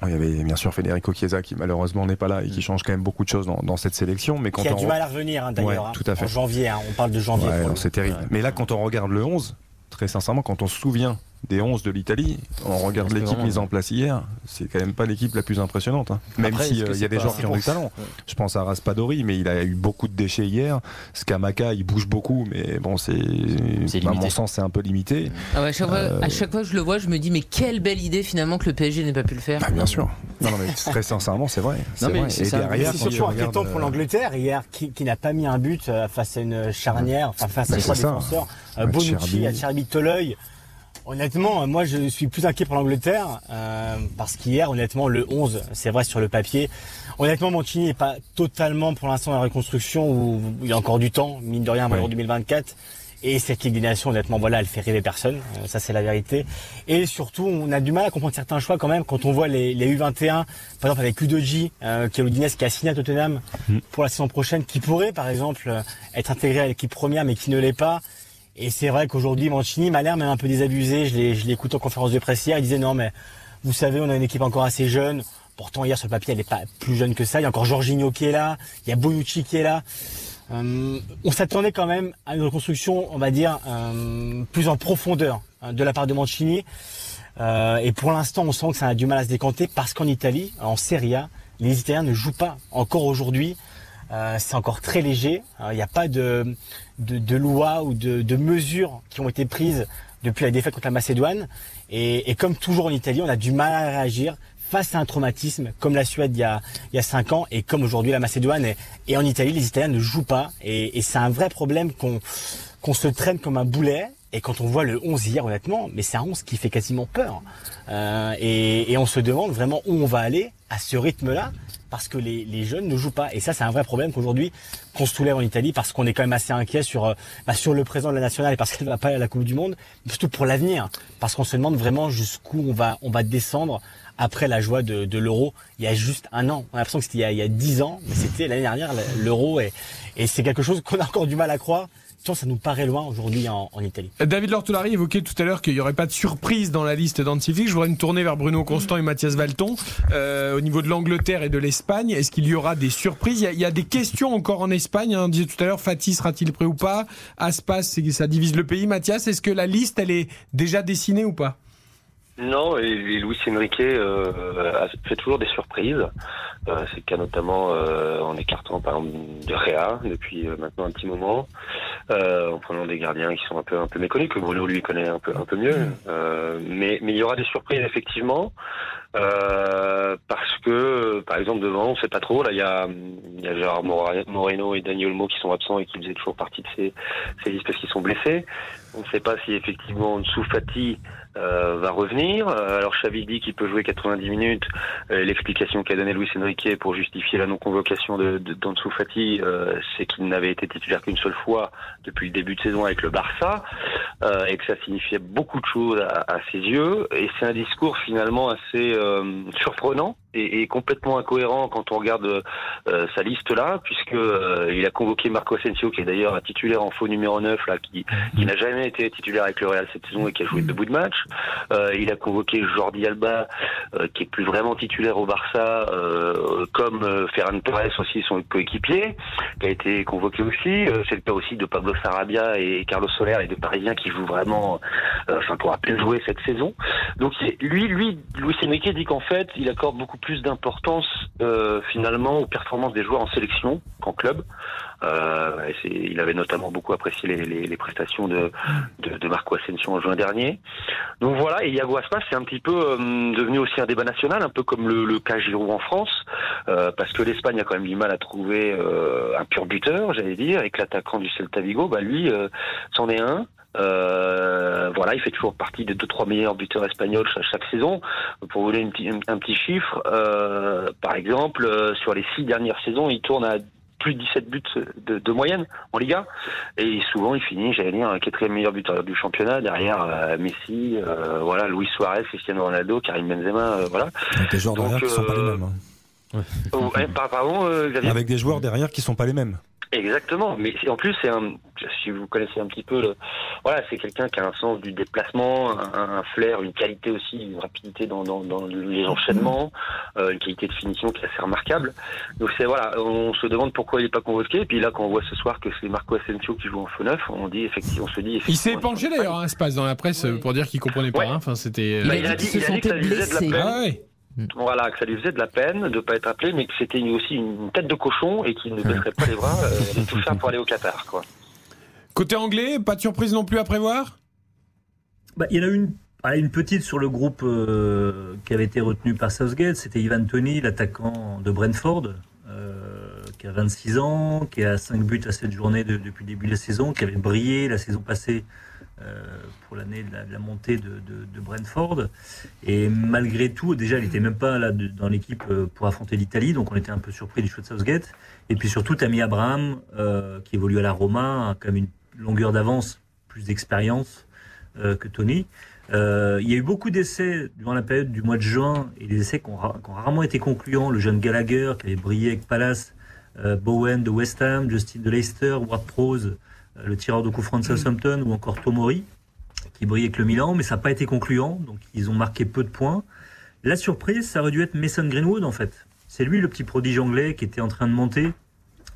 Speaker 4: Il y avait bien sûr Federico Chiesa qui malheureusement n'est pas là et qui change quand même beaucoup de choses dans, dans cette sélection, mais quand
Speaker 8: Qui a
Speaker 4: on
Speaker 8: du mal à revenir hein, d'ailleurs.
Speaker 4: Ouais,
Speaker 8: hein.
Speaker 4: tout à fait.
Speaker 8: En janvier, hein, on parle de janvier.
Speaker 4: Ouais, c'est terrible. Mais là, quand on regarde le 11, très sincèrement, quand on se souvient des 11 de l'Italie, on regarde l'équipe mise en place hier, c'est quand même pas l'équipe la plus impressionnante. hein. Même s'il
Speaker 9: est-ce que
Speaker 4: y a des joueurs qui ont du talent.
Speaker 9: Ouais.
Speaker 4: Je pense à Raspadori, mais il a eu beaucoup de déchets hier. Skamaka, il bouge beaucoup, mais bon, c'est,
Speaker 9: C'est
Speaker 4: à mon sens, c'est un peu limité.
Speaker 5: Ah ouais, à, chaque fois,
Speaker 4: Euh,
Speaker 5: à chaque fois que je le vois, je me dis mais quelle belle idée finalement que le PSG n'ait pas pu le faire.
Speaker 4: Bah, bien sûr. Non, non, mais très sincèrement, c'est vrai.
Speaker 9: Mais
Speaker 4: Et
Speaker 9: ça.
Speaker 4: derrière,
Speaker 8: C'est surtout inquiétant pour
Speaker 4: euh,
Speaker 8: l'Angleterre hier, qui, qui n'a pas mis un but euh, face à une charnière, enfin face à trois défenseurs, euh, Bonucci. Acerbi, Toloi. Honnêtement, moi je suis plus inquiet pour l'Angleterre euh, parce qu'hier, honnêtement, le 11, c'est vrai sur le papier. Honnêtement, Mancini n'est pas totalement pour l'instant dans la reconstruction où il y a encore du temps, mine de rien, avant
Speaker 4: Ouais.
Speaker 8: l'Euro 2024. Et cette Ligue des Nations, honnêtement, voilà, elle fait rêver personne. Euh, ça, c'est la vérité. Et surtout, on a du mal à comprendre certains choix quand même quand on voit les, les U21, par exemple avec Udoji, euh, qui est l'Udinese qui a signé à Tottenham
Speaker 4: Mm.
Speaker 8: pour la saison prochaine, qui pourrait, par exemple, être intégré à l'équipe première, mais qui ne l'est pas. Et c'est vrai qu'aujourd'hui, Mancini m'a l'air même un peu désabusé. Je écouté en conférence de presse hier. Il disait non, mais vous savez, on a une équipe encore assez jeune. Pourtant, hier, sur le papier, elle n'est pas plus jeune que ça. Il y a encore Jorginho qui est là. Il y a Bonucci qui est là. Euh, on s'attendait quand même à une reconstruction, on va dire, euh, plus en profondeur hein, de la part de Mancini. Euh, et pour l'instant, on sent que ça a du mal à se décanter parce qu'en Italie, en Serie A, les Italiens ne jouent pas encore aujourd'hui. Euh, c'est encore très léger. Euh, Il n'y a pas de, de, de loi ou de, de mesures qui ont été prises depuis la défaite contre la Macédoine. Et, et comme toujours en Italie, on a du mal à réagir face à un traumatisme comme la Suède il y a, y a cinq ans et comme aujourd'hui la Macédoine. Et, et en Italie, les Italiens ne jouent pas. Et, et c'est un vrai problème qu'on qu'on se traîne comme un boulet. Et quand on voit le 11 hier, honnêtement, mais c'est un 11 qui fait quasiment peur. Euh, et, et on se demande vraiment où on va aller à ce rythme-là, parce que les, les jeunes ne jouent pas. Et ça, c'est un vrai problème qu'aujourd'hui, qu'on se soulève en Italie, parce qu'on est quand même assez inquiet sur, euh, bah, sur le présent de la nationale et parce qu'elle ne va pas aller à la Coupe du Monde, surtout pour l'avenir, parce qu'on se demande vraiment jusqu'où on va, on va descendre après la joie de, de l'euro il y a juste un an. On a l'impression que c'était il y a, il y a dix ans, mais c'était l'année dernière l'euro et, et c'est quelque chose qu'on a encore du mal à croire. Ça nous paraît loin aujourd'hui en, Italie.
Speaker 2: David Lortolari évoquait tout à l'heure qu'il n'y aurait pas de surprise dans la liste d'Antific. Je voudrais me tourner vers Bruno Constant et Mathias Valton. Euh, au niveau de l'Angleterre et de l'Espagne, est-ce qu'il y aura des surprises? Il y, a, il y a des questions encore en Espagne. Hein. On disait tout à l'heure, Fatih sera-t-il prêt ou pas? Aspas, ça divise le pays. Mathias, est-ce que la liste, elle est déjà dessinée ou pas?
Speaker 6: Non, et, et Luis Enrique euh, a fait toujours des surprises. Euh, c'est le cas notamment euh, en écartant par exemple de Réa depuis euh, maintenant un petit moment, euh, en prenant des gardiens qui sont un peu un peu méconnus que Bruno lui connaît un peu un peu mieux. Euh, mais mais il y aura des surprises effectivement euh, parce que par exemple devant on sait pas trop là il y a il y a Gérard Moreno et Daniel Olmo qui sont absents et qui faisaient toujours partie de ces ces listes parce qu'ils sont blessés. On ne sait pas si effectivement Nsou Fati euh, va revenir. Euh, alors Xavi dit qu'il peut jouer 90 minutes. Euh, L'explication qu'a donnée Luis Enrique pour justifier la non-convocation de, de euh, c'est qu'il n'avait été titulaire qu'une seule fois depuis le début de saison avec le Barça et que ça signifiait beaucoup de choses à, à ses yeux. Et c'est un discours finalement assez surprenant et, et complètement incohérent quand on regarde euh, sa liste là, puisque euh, il a convoqué Marco Asensio, qui est d'ailleurs un titulaire en faux numéro 9 là, qui, qui n'a jamais été titulaire avec le Real cette saison et qui a joué de bout de match. Euh, il a convoqué Jordi Alba, euh, qui est plus vraiment titulaire au Barça, euh, comme euh, Ferran Torres aussi, son coéquipier, qui a été convoqué aussi. C'est le cas aussi de Pablo Sarabia et Carlos Soler, les deux Parisiens qui jouent vraiment, enfin pour à peine jouer cette saison. Donc lui, lui, Luis Enrique dit qu'en fait, il accorde beaucoup plus d'importance euh, finalement aux performances des joueurs en sélection qu'en club. Euh, et il avait notamment beaucoup apprécié les, les- les prestations de, de, de Marco Asensio en juin dernier. Donc voilà, et Iago Aspas, c'est un petit peu euh, devenu aussi un débat national, un peu comme le, le cas Giroud en France, euh, parce que l'Espagne a quand même du mal à trouver euh, un pur buteur, j'allais dire, et que l'attaquant du Celta Vigo, bah lui, euh, c'en est un. Euh, voilà, il fait toujours partie des deux trois meilleurs buteurs espagnols chaque, chaque saison. Pour vous donner une un, petit chiffre, euh, par exemple, euh, sur les six dernières saisons, il tourne à plus de 17 buts de, de moyenne en Liga. Et souvent, il finit, j'allais dire, un quatrième meilleur buteur du championnat, derrière Messi, voilà, Luis Suarez, Cristiano Ronaldo, Karim Benzema, voilà.
Speaker 4: Avec des joueurs
Speaker 6: Donc,
Speaker 4: derrière qui sont pas les mêmes. hein.
Speaker 6: Oh, eh, par- pardon, Xavier
Speaker 4: Avec des joueurs derrière qui sont pas les mêmes.
Speaker 6: Exactement, mais c'est- en plus c'est un, si vous connaissez un petit peu, le, voilà, c'est quelqu'un qui a un sens du déplacement, un, un flair, une qualité aussi, une rapidité dans, dans, dans les enchaînements, euh, une qualité de finition qui est assez remarquable. Donc c'est voilà, on se demande pourquoi il n'est pas convoqué, et puis là quand on voit ce soir que c'est Marco Asensio qui joue en faux neuf, on dit effectivement, on se dit.
Speaker 2: Il s'est
Speaker 6: effectivement,
Speaker 2: penché d'ailleurs, hein, se passe dans la presse pour dire qu'il comprenait pas.
Speaker 6: Ouais.
Speaker 2: hein. Enfin, c'était.
Speaker 6: Bah,
Speaker 2: euh,
Speaker 6: il a dit, il a dit que ça lui faisait de la peine.
Speaker 2: Ah ouais.
Speaker 6: Voilà, que ça lui faisait de la peine de pas être appelé, mais que c'était aussi une tête de cochon et qu'il ne baisserait pas les bras euh, tout faire pour aller au Qatar, quoi.
Speaker 2: Côté anglais, pas de surprise non plus à prévoir?
Speaker 3: Bah, il y en a une, ah, une petite sur le groupe euh, qui avait été retenu par Southgate. C'était Ivan Tony, l'attaquant de Brentford, euh, qui a 26 ans, qui a 5 buts à cette journée de- depuis le début de la saison, qui avait brillé la saison passée euh, pour l'année de, la- montée de, Brentford. Et malgré tout, déjà, il n'était même pas là dans l'équipe euh, pour affronter l'Italie, donc on était un peu surpris du choix de Southgate. Et puis surtout, Tammy Abraham, euh, qui évolue à la Roma, a quand même une longueur d'avance, plus d'expérience euh, que Tony. Euh, il y a eu beaucoup d'essais durant la période du mois de juin et des essais qui ont, rarement été concluants. Le jeune Gallagher qui avait brillé avec Palace, euh, Bowen de West Ham, Justin de Leicester, Ward-Prowse, euh, le tireur de coup franc de Southampton ou encore Tomori qui brillait avec le Milan, mais ça n'a pas été concluant, donc ils ont marqué peu de points. La surprise, ça aurait dû être Mason Greenwood en fait. C'est lui le petit prodige anglais qui était en train de monter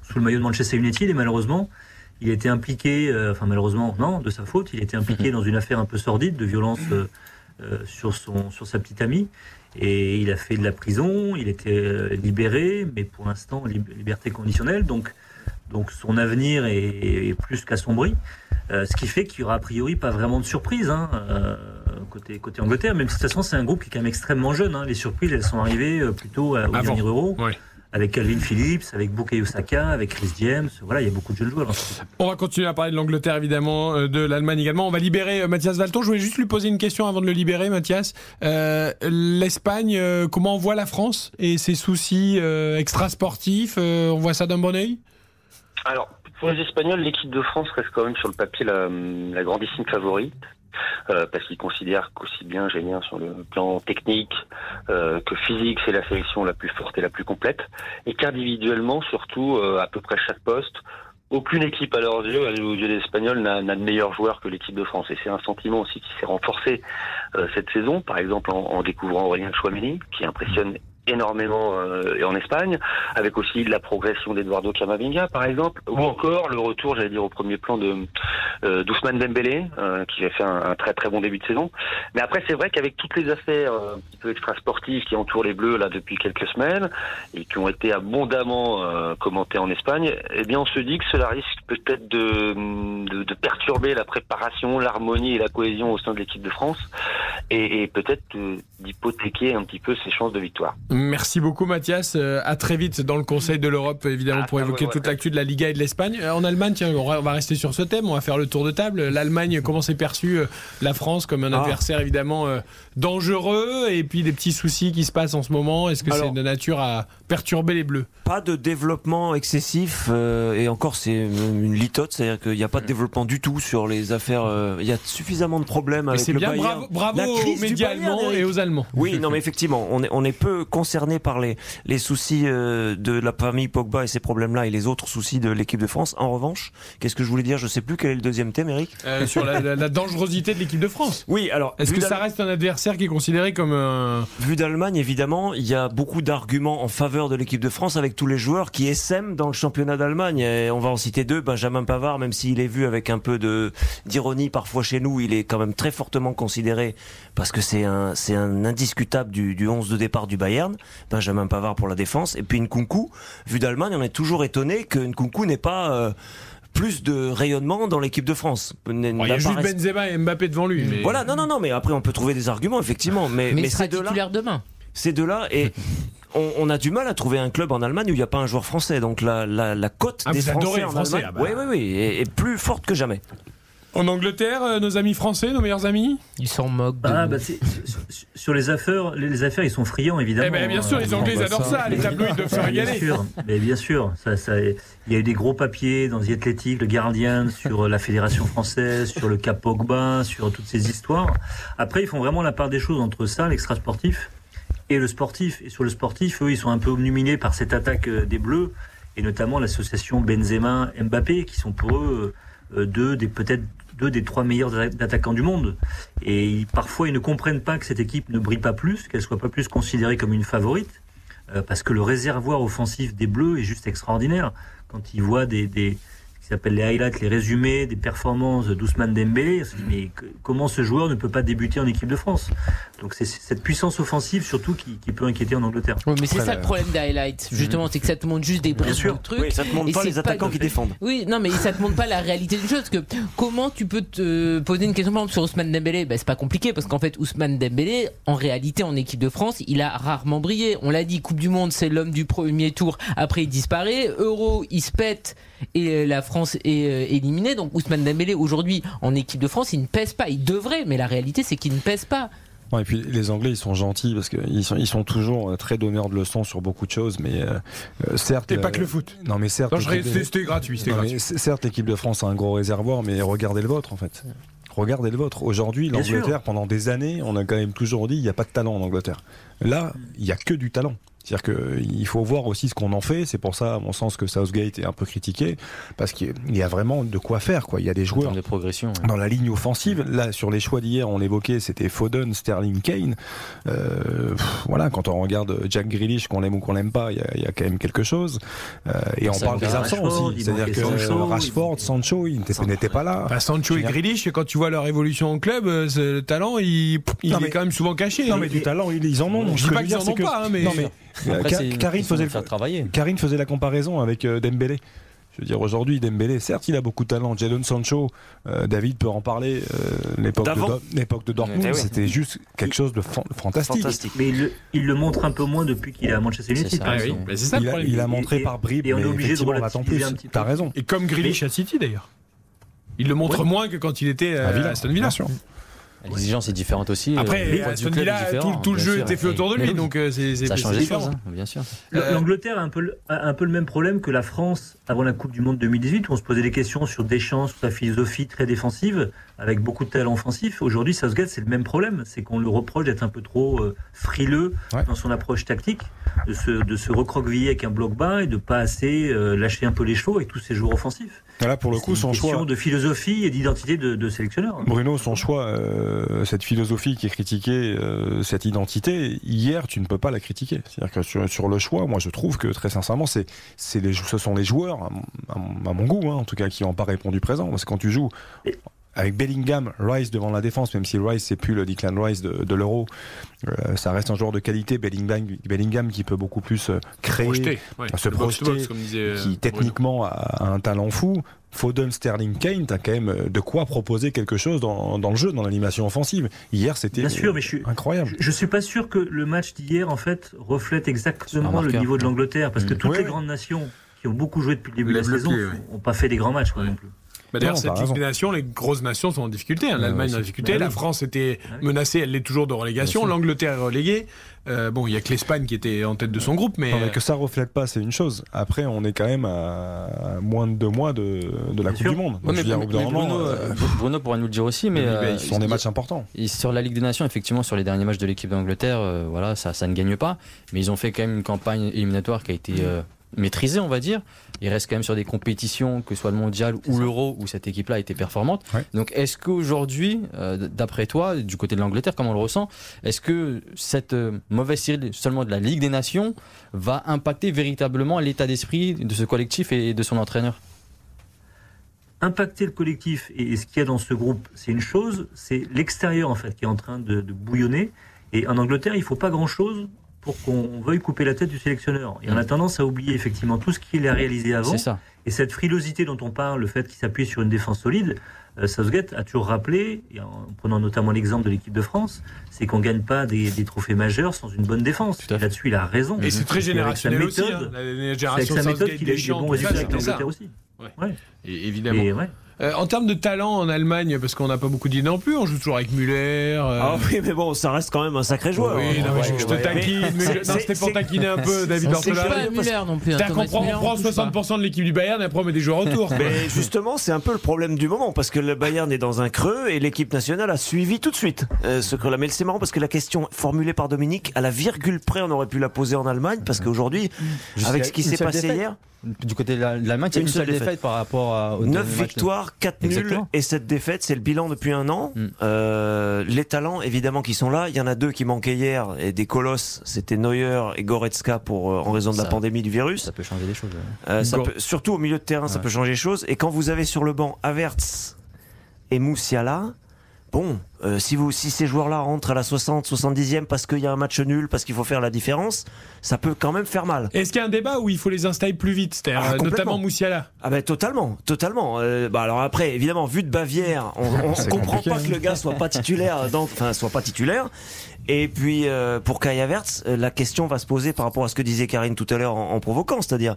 Speaker 3: sous le maillot de Manchester United et malheureusement, il a été impliqué, euh, enfin malheureusement non, de sa faute, il a été impliqué dans une affaire un peu sordide de violence euh, euh, sur, son, sur sa petite amie. Et il a fait de la prison, il était libéré, mais pour l'instant, lib- liberté conditionnelle. Donc, donc son avenir est, est plus qu'assombri. Euh, ce qui fait qu'il y aura a priori pas vraiment de surprise hein, euh, côté, côté Angleterre, même si de toute façon c'est un groupe qui est quand même extrêmement jeune. hein. Les surprises, elles sont arrivées euh, plutôt au
Speaker 2: Avant.
Speaker 3: dernier euro.
Speaker 2: Ouais.
Speaker 3: Avec Calvin Phillips, avec Bukayo Saka, avec Chris James. Voilà, il y a beaucoup de jeunes joueurs. équipe.
Speaker 2: On va continuer à parler de l'Angleterre évidemment, de l'Allemagne également. On va libérer Mathias Valton. Je voulais juste lui poser une question avant de le libérer, Mathias. Euh, L'Espagne, euh, comment on voit la France et ses soucis euh, extrasportifs On voit ça d'un bon oeil?
Speaker 6: Alors, pour les Espagnols, l'équipe de France reste quand même sur le papier la, la grandissime favorite. euh, parce qu'ils considèrent qu'aussi bien, bien sur le plan technique euh, que physique, c'est la sélection la plus forte et la plus complète, et qu'individuellement, surtout euh, à peu près chaque poste, aucune équipe à leurs yeux, aux yeux des Espagnols, n'a n'a de meilleurs joueurs que l'équipe de France. Et c'est un sentiment aussi qui s'est renforcé euh, cette saison, par exemple en, en découvrant Aurélien Chouameni, qui impressionne énormément euh, en Espagne, avec aussi la progression d'Eduardo Camavinga, par exemple, ou encore le retour, j'allais dire, au premier plan de euh, d'Ousmane Dembélé, euh, qui a fait un, un très très bon début de saison. Mais après, c'est vrai qu'avec toutes les affaires euh, un petit peu extrasportives qui entourent les Bleus là depuis quelques semaines et qui ont été abondamment euh, commentées en Espagne, eh bien, on se dit que cela risque peut-être de, de, de perturber la préparation, l'harmonie et la cohésion au sein de l'équipe de France, et, et peut-être euh, d'hypothéquer un petit peu ses chances de victoire.
Speaker 2: Merci beaucoup Mathias. Euh, à très vite dans le Conseil de l'Europe évidemment
Speaker 6: Ah,
Speaker 2: pour
Speaker 6: ça,
Speaker 2: évoquer
Speaker 6: ouais, ouais.
Speaker 2: toute l'actu de la Liga et de l'Espagne. Euh, en Allemagne, tiens, on va rester sur ce thème. On va faire le tour de table. L'Allemagne, comment s'est perçue la France comme un
Speaker 7: Ah.
Speaker 2: adversaire évidemment dangereux et puis des petits soucis qui se passent en ce moment. Est-ce que c'est de nature à perturber les Bleus?
Speaker 7: Pas de développement excessif euh, et encore c'est une litote, c'est-à-dire qu'il n'y a pas de développement du tout sur les affaires. euh, Il y a suffisamment de problèmes avec
Speaker 2: c'est
Speaker 7: le
Speaker 2: bien.
Speaker 7: Bayern.
Speaker 2: Bravo, bravo aux médias allemands et aux Allemands.
Speaker 7: Oui, non, mais effectivement, on est, on est peu concerné par les, les soucis euh, de la famille Pogba et ces problèmes-là et les autres soucis de l'équipe de France. En revanche, qu'est-ce que je voulais dire? Je sais plus quel est le deuxième thème, Eric.
Speaker 2: Euh, sur la, la- la dangerosité de l'équipe de France.
Speaker 7: Oui, alors
Speaker 2: Est-ce que ça reste un adversaire qui est considéré comme un
Speaker 7: Vu d'Allemagne, évidemment, il y a beaucoup d'arguments en faveur de l'équipe de France avec tous les joueurs qui essaiment dans le championnat d'Allemagne. Et on va en citer deux. Benjamin Pavard, même s'il est vu avec un peu de d'ironie parfois chez nous, il est quand même très fortement considéré parce que c'est un c'est un indiscutable du, du 11 de départ du Bayern. Benjamin Pavard pour la défense et puis Nkunku. Vu d'Allemagne, on est toujours étonné que Nkunku n'ait pas euh, plus de rayonnement dans l'équipe de France.
Speaker 2: Bon, Il y a juste Benzema et Mbappé devant lui. Mais...
Speaker 7: Voilà, non, non, non, mais après on peut trouver des arguments, effectivement. Mais,
Speaker 5: Mais,
Speaker 7: mais ces deux-là,
Speaker 5: titulaire demain.
Speaker 7: ces deux-là, et on, on a du mal à trouver un club en Allemagne où il n'y a pas un joueur français. Donc la, la, la cote
Speaker 2: Ah,
Speaker 7: des Français en
Speaker 2: Français,
Speaker 7: Allemagne,
Speaker 2: ah bah.
Speaker 7: oui, oui, oui, est, est plus forte que jamais.
Speaker 2: En Angleterre, euh, nos amis français, nos meilleurs amis
Speaker 5: Ils s'en moquent. De
Speaker 3: Ah, bah, sur, sur les affaires, les, les affaires, ils sont friands évidemment.
Speaker 2: Eh ben, bien sûr, les Anglais, ils
Speaker 4: bah,
Speaker 2: adorent
Speaker 4: ça,
Speaker 2: ça. Les tabloïds doivent se
Speaker 3: Bien
Speaker 2: régaler.
Speaker 3: sûr, mais bien sûr. Ça, ça, il y a eu des gros papiers dans The Athletic, le Guardian, sur la fédération française, sur le cas Pogba, sur toutes ces histoires. Après, ils font vraiment la part des choses entre ça, l'extra sportif, et le sportif. Et sur le sportif, eux, ils sont un peu obnuminés par cette attaque euh, des Bleus, et notamment l'association Benzema-Mbappé, qui sont pour eux euh, deux des peut-être deux des trois meilleurs attaquants du monde. Et parfois, ils ne comprennent pas que cette équipe ne brille pas plus, qu'elle soit pas plus considérée comme une favorite euh, parce que le réservoir offensif des Bleus est juste extraordinaire. Quand ils voient des, s'appelle les highlights, les résumés des performances d'Ousmane Dembélé, on se dit mais que- comment ce joueur ne peut pas débuter en équipe de France? Donc c'est cette puissance offensive surtout qui, qui peut inquiéter en Angleterre.
Speaker 5: Mais c'est ça le problème des highlights. Justement, c'est que ça te montre juste des bribes de trucs.
Speaker 7: Oui, ça te montre pas les attaquants
Speaker 5: pas-
Speaker 7: qui défendent.
Speaker 5: Oui, non, mais ça te montre pas la réalité d'une chose. Que comment tu peux te poser une question par exemple sur Ousmane Dembélé? Ben, C'est pas compliqué parce qu'en fait, Ousmane Dembélé, en réalité, en équipe de France, il a rarement brillé. On l'a dit, Coupe du Monde, c'est l'homme du premier tour. Après, il disparaît. Euro, il se pète et euh, la France est euh, éliminée. Donc Ousmane Dembélé, aujourd'hui, en équipe de France, il ne pèse pas. Il devrait, mais la réalité, c'est qu'il ne pèse pas.
Speaker 4: Ouais, et puis les Anglais, ils sont gentils parce qu'ils sont, ils sont toujours euh, très donneurs de leçons sur beaucoup de choses, mais euh, certes.
Speaker 2: T'es pas que le foot.
Speaker 4: Non, mais certes.
Speaker 2: C'était gratuit. C'était
Speaker 4: Non, mais
Speaker 2: gratuit.
Speaker 4: c- certes, l'équipe de France a un gros réservoir, mais regardez le vôtre en fait. Regardez le vôtre. Aujourd'hui, l'Angleterre, pendant des années, on a quand même toujours dit il n'y a pas de talent en Angleterre. Là, il y a que du talent. C'est-à-dire qu'il faut voir aussi ce qu'on en fait. C'est pour ça, à mon sens, que Southgate est un peu critiqué, parce qu'il y a vraiment de quoi faire. Quoi. Il y a des joueurs
Speaker 9: de progression. ouais.
Speaker 4: dans la ligne offensive. Là, sur les choix d'hier, on l'évoquait, c'était Foden, Sterling, Kane. Euh, pff, voilà, quand on regarde Jack Grealish, qu'on l'aime ou qu'on l'aime pas, il y, a- il y a quand même quelque chose. Euh, et on
Speaker 9: Ça
Speaker 4: parle des absents
Speaker 3: Rashford,
Speaker 4: aussi. C'est-à-dire que
Speaker 3: Sancho,
Speaker 4: Rashford,
Speaker 3: il-
Speaker 4: Sancho, ils n'étaient pas là.
Speaker 2: Bah, Sancho et Grealish, quand tu vois leur évolution en club, euh, le talent, il, il
Speaker 4: Non,
Speaker 2: est quand même souvent caché.
Speaker 4: Non mais du talent, ils en ont.
Speaker 2: Je
Speaker 4: Ce
Speaker 2: dis pas qu'ils en ont pas, hein, mais
Speaker 9: Après,
Speaker 4: Ka-
Speaker 9: c'est une
Speaker 4: Karine faisait
Speaker 9: faire travailler.
Speaker 4: Karine faisait la comparaison avec euh, Dembélé. Je veux dire, aujourd'hui, Dembélé, certes, il a beaucoup de talent. Jadon Sancho, euh, David peut en parler. euh, l'époque, de, de Dortmund,
Speaker 7: Eh oui.
Speaker 4: c'était juste quelque chose de fan- fantastique.
Speaker 7: Fantastique.
Speaker 3: Mais il, le- il le montre un peu moins depuis qu'il est à Manchester United.
Speaker 9: ça.
Speaker 3: par
Speaker 2: oui, bah, ça
Speaker 4: Il a, il montré
Speaker 3: et-
Speaker 4: par bribes,
Speaker 3: et on
Speaker 4: mais
Speaker 3: est obligé de
Speaker 4: effectivement, on plus. T'as raison.
Speaker 2: Et comme Grealish à City d'ailleurs. Il le montre moins que quand il était euh,
Speaker 4: À Villa,
Speaker 2: à Aston Villa.
Speaker 9: L'exigence est différente aussi.
Speaker 2: Après,
Speaker 9: vue
Speaker 2: Aston
Speaker 9: club est
Speaker 2: Villa, tout, le jeu
Speaker 9: sûr.
Speaker 2: était fait autour de lui,
Speaker 9: oui,
Speaker 2: donc euh, c'est
Speaker 9: ça change les choses, hein, bien sûr.
Speaker 3: Le- L'Angleterre a un, peu le, a un peu le même problème que la France avant la Coupe du Monde 2018, où on se posait des questions sur Deschamps, sur sa philosophie très défensive, avec beaucoup de talent offensif. Aujourd'hui, Southgate, c'est le même problème. C'est qu'on le reproche d'être un peu trop euh, frileux
Speaker 4: Ouais.
Speaker 3: dans son approche tactique, de se, de se recroqueviller avec un bloc bas et de pas assez euh, lâcher un peu les chevaux avec tous ses joueurs offensifs.
Speaker 4: Là, pour le coup, son choix.
Speaker 3: de philosophie et d'identité de, de sélectionneur.
Speaker 4: Bruno, son choix, euh, cette philosophie qui est critiquée, euh, cette identité, hier, tu ne peux pas la critiquer. C'est-à-dire que sur, sur le choix, moi, je trouve que très sincèrement, c'est, c'est les, ce sont les joueurs, à mon, à mon- à mon goût, hein, en tout cas, qui n'ont pas répondu présent. Parce que quand tu joues avec Bellingham, Rice devant la défense, même si Rice c'est plus le Declan Rice de, de l'Euro, euh, ça reste un joueur de qualité. Bellingham, Bellingham qui peut beaucoup plus euh, créer,
Speaker 2: ouais.
Speaker 4: se
Speaker 2: box
Speaker 4: projeter,
Speaker 2: box, comme disait, euh,
Speaker 4: qui techniquement a, a un talent fou. Foden, Sterling, Kane, t'as quand même de quoi proposer quelque chose dans, dans le jeu, dans l'animation offensive. Hier, c'était
Speaker 3: Bien sûr, mais je suis,
Speaker 4: incroyable.
Speaker 3: Je, je suis pas sûr que le match d'hier, en fait, reflète exactement le niveau de l'Angleterre, parce que
Speaker 9: Mm.
Speaker 3: toutes
Speaker 4: Oui,
Speaker 3: les
Speaker 4: oui.
Speaker 3: grandes nations qui ont beaucoup joué depuis le début de la saison n'ont pas fait des grands matchs, quoi, non plus.
Speaker 2: Bah, D'ailleurs, cette Ligue des Nations, les grosses nations sont en difficulté. hein. L'Allemagne est en difficulté, la
Speaker 3: oui.
Speaker 2: France était menacée, elle l'est toujours de relégation. L'Angleterre est reléguée. Euh, bon, il y a que l'Espagne qui était en tête de son groupe, mais
Speaker 4: Non, mais
Speaker 2: euh,
Speaker 4: que ça reflète pas, c'est une chose. Après, on est quand même à moins de deux mois de, de la
Speaker 3: Bien
Speaker 4: Coupe
Speaker 3: sûr.
Speaker 4: du Monde. Donc,
Speaker 9: Ouais, mais,
Speaker 4: dire,
Speaker 9: mais Bruno,
Speaker 4: euh,
Speaker 9: euh, Bruno pourra nous le dire aussi, mais
Speaker 4: mais
Speaker 9: euh,
Speaker 4: ce sont des matchs importants.
Speaker 9: Sur la Ligue des Nations, effectivement, sur les derniers matchs de l'équipe d'Angleterre, euh, voilà, ça, ça ne gagne pas. Mais ils ont fait quand même une campagne éliminatoire qui a été euh, maîtrisée, on va dire. Ils restent quand même sur des compétitions, que ce soit le mondial ou l'euro, où cette équipe-là a été performante.
Speaker 4: Ouais.
Speaker 9: Donc, est-ce qu'aujourd'hui, euh, d'après toi, du côté de l'Angleterre, comme on le ressent, est-ce que cette euh, mauvaise série seulement de la Ligue des Nations va impacter véritablement l'état d'esprit de ce collectif et de son entraîneur?
Speaker 3: Impacter le collectif et, ce qu'il y a dans ce groupe, c'est une chose, c'est l'extérieur, en fait, qui est en train de, de bouillonner. Et en Angleterre, il faut pas grand-chose pour qu'on veuille couper la tête du sélectionneur. Et on a tendance à oublier effectivement tout ce qu'il a réalisé avant.
Speaker 9: C'est ça.
Speaker 3: Et cette frilosité dont on parle, le fait qu'il s'appuie sur une défense solide, euh, Southgate a toujours rappelé, et en prenant notamment l'exemple de l'équipe de France, c'est qu'on gagne pas des, des trophées majeurs sans une bonne défense. Là-dessus, il a raison.
Speaker 2: et c'est très générationnel aussi. hein. La- la
Speaker 3: C'est avec
Speaker 2: génération
Speaker 3: sa méthode qu'il a eu des bons résultats avec l'Angleterre aussi.
Speaker 2: Ouais.
Speaker 3: Ouais.
Speaker 2: Et évidemment.
Speaker 3: Et ouais.
Speaker 2: Euh, en termes de talent en Allemagne, parce qu'on n'a pas beaucoup d'idées non plus, on joue toujours avec Müller. euh,
Speaker 7: Ah oui, mais bon, ça reste quand même un sacré joueur.
Speaker 2: oui,
Speaker 7: hein.
Speaker 2: non, mais je,
Speaker 7: Ouais,
Speaker 2: je te
Speaker 7: ouais.
Speaker 2: taquine.
Speaker 7: Mais
Speaker 2: mais je-
Speaker 7: c'est-
Speaker 2: non, c'était pour
Speaker 7: c'est-
Speaker 2: taquiner un peu David
Speaker 7: c'est
Speaker 2: Ortola.
Speaker 5: pas Müller non plus. hein,
Speaker 2: prend, on prend
Speaker 5: on touche pas.
Speaker 2: 60% de l'équipe du Bayern et après on met des joueurs autour.
Speaker 7: Mais justement, c'est un peu le problème du moment parce que le Bayern est dans un creux et l'équipe nationale a suivi tout de suite euh, ce creux-là. Mais c'est marrant parce que la question formulée par Dominique, à la virgule près, on aurait pu la poser en Allemagne parce qu'aujourd'hui, avec ce qui s'est passé
Speaker 9: défaite.
Speaker 7: hier,
Speaker 9: Du côté de la- de l'Allemagne, il y a
Speaker 7: Une
Speaker 9: une
Speaker 7: seule
Speaker 9: seule défaite,
Speaker 7: défaite.
Speaker 9: par rapport à, aux
Speaker 7: 9
Speaker 9: derniers matchs de-
Speaker 7: victoires, 4 nuls et cette défaite, c'est le bilan depuis un an.
Speaker 9: Mm.
Speaker 7: Euh, les talents, évidemment, qui sont là. Il y en a deux qui manquaient hier et des colosses. C'était Neuer et Goretzka pour, euh, en raison de la pandémie du virus.
Speaker 9: Ça peut changer les choses. ouais.
Speaker 7: Euh, ça peut- surtout au milieu de terrain, ça peut changer les choses. Et quand vous avez sur le banc Havertz et Moussiala, bon, euh, si, vous, si ces joueurs-là rentrent à la 60, 70e parce qu'il y a un match nul, parce qu'il faut faire la différence, ça peut quand même faire mal.
Speaker 2: Est-ce qu'il y a un débat où il faut les installer plus vite C'est-à-dire,
Speaker 7: Ah,
Speaker 2: euh, notamment Moussiala?
Speaker 7: Ah ben totalement, totalement. Euh, bah alors après, évidemment, vu de Bavière, on, on comprend
Speaker 4: compliqué,
Speaker 7: pas
Speaker 4: hein.
Speaker 7: que le gars soit pas titulaire, donc enfin soit pas titulaire. Et puis euh, pour Kai Havertz, euh, la question va se poser par rapport à ce que disait Karine tout à l'heure en, en provoquant, c'est-à-dire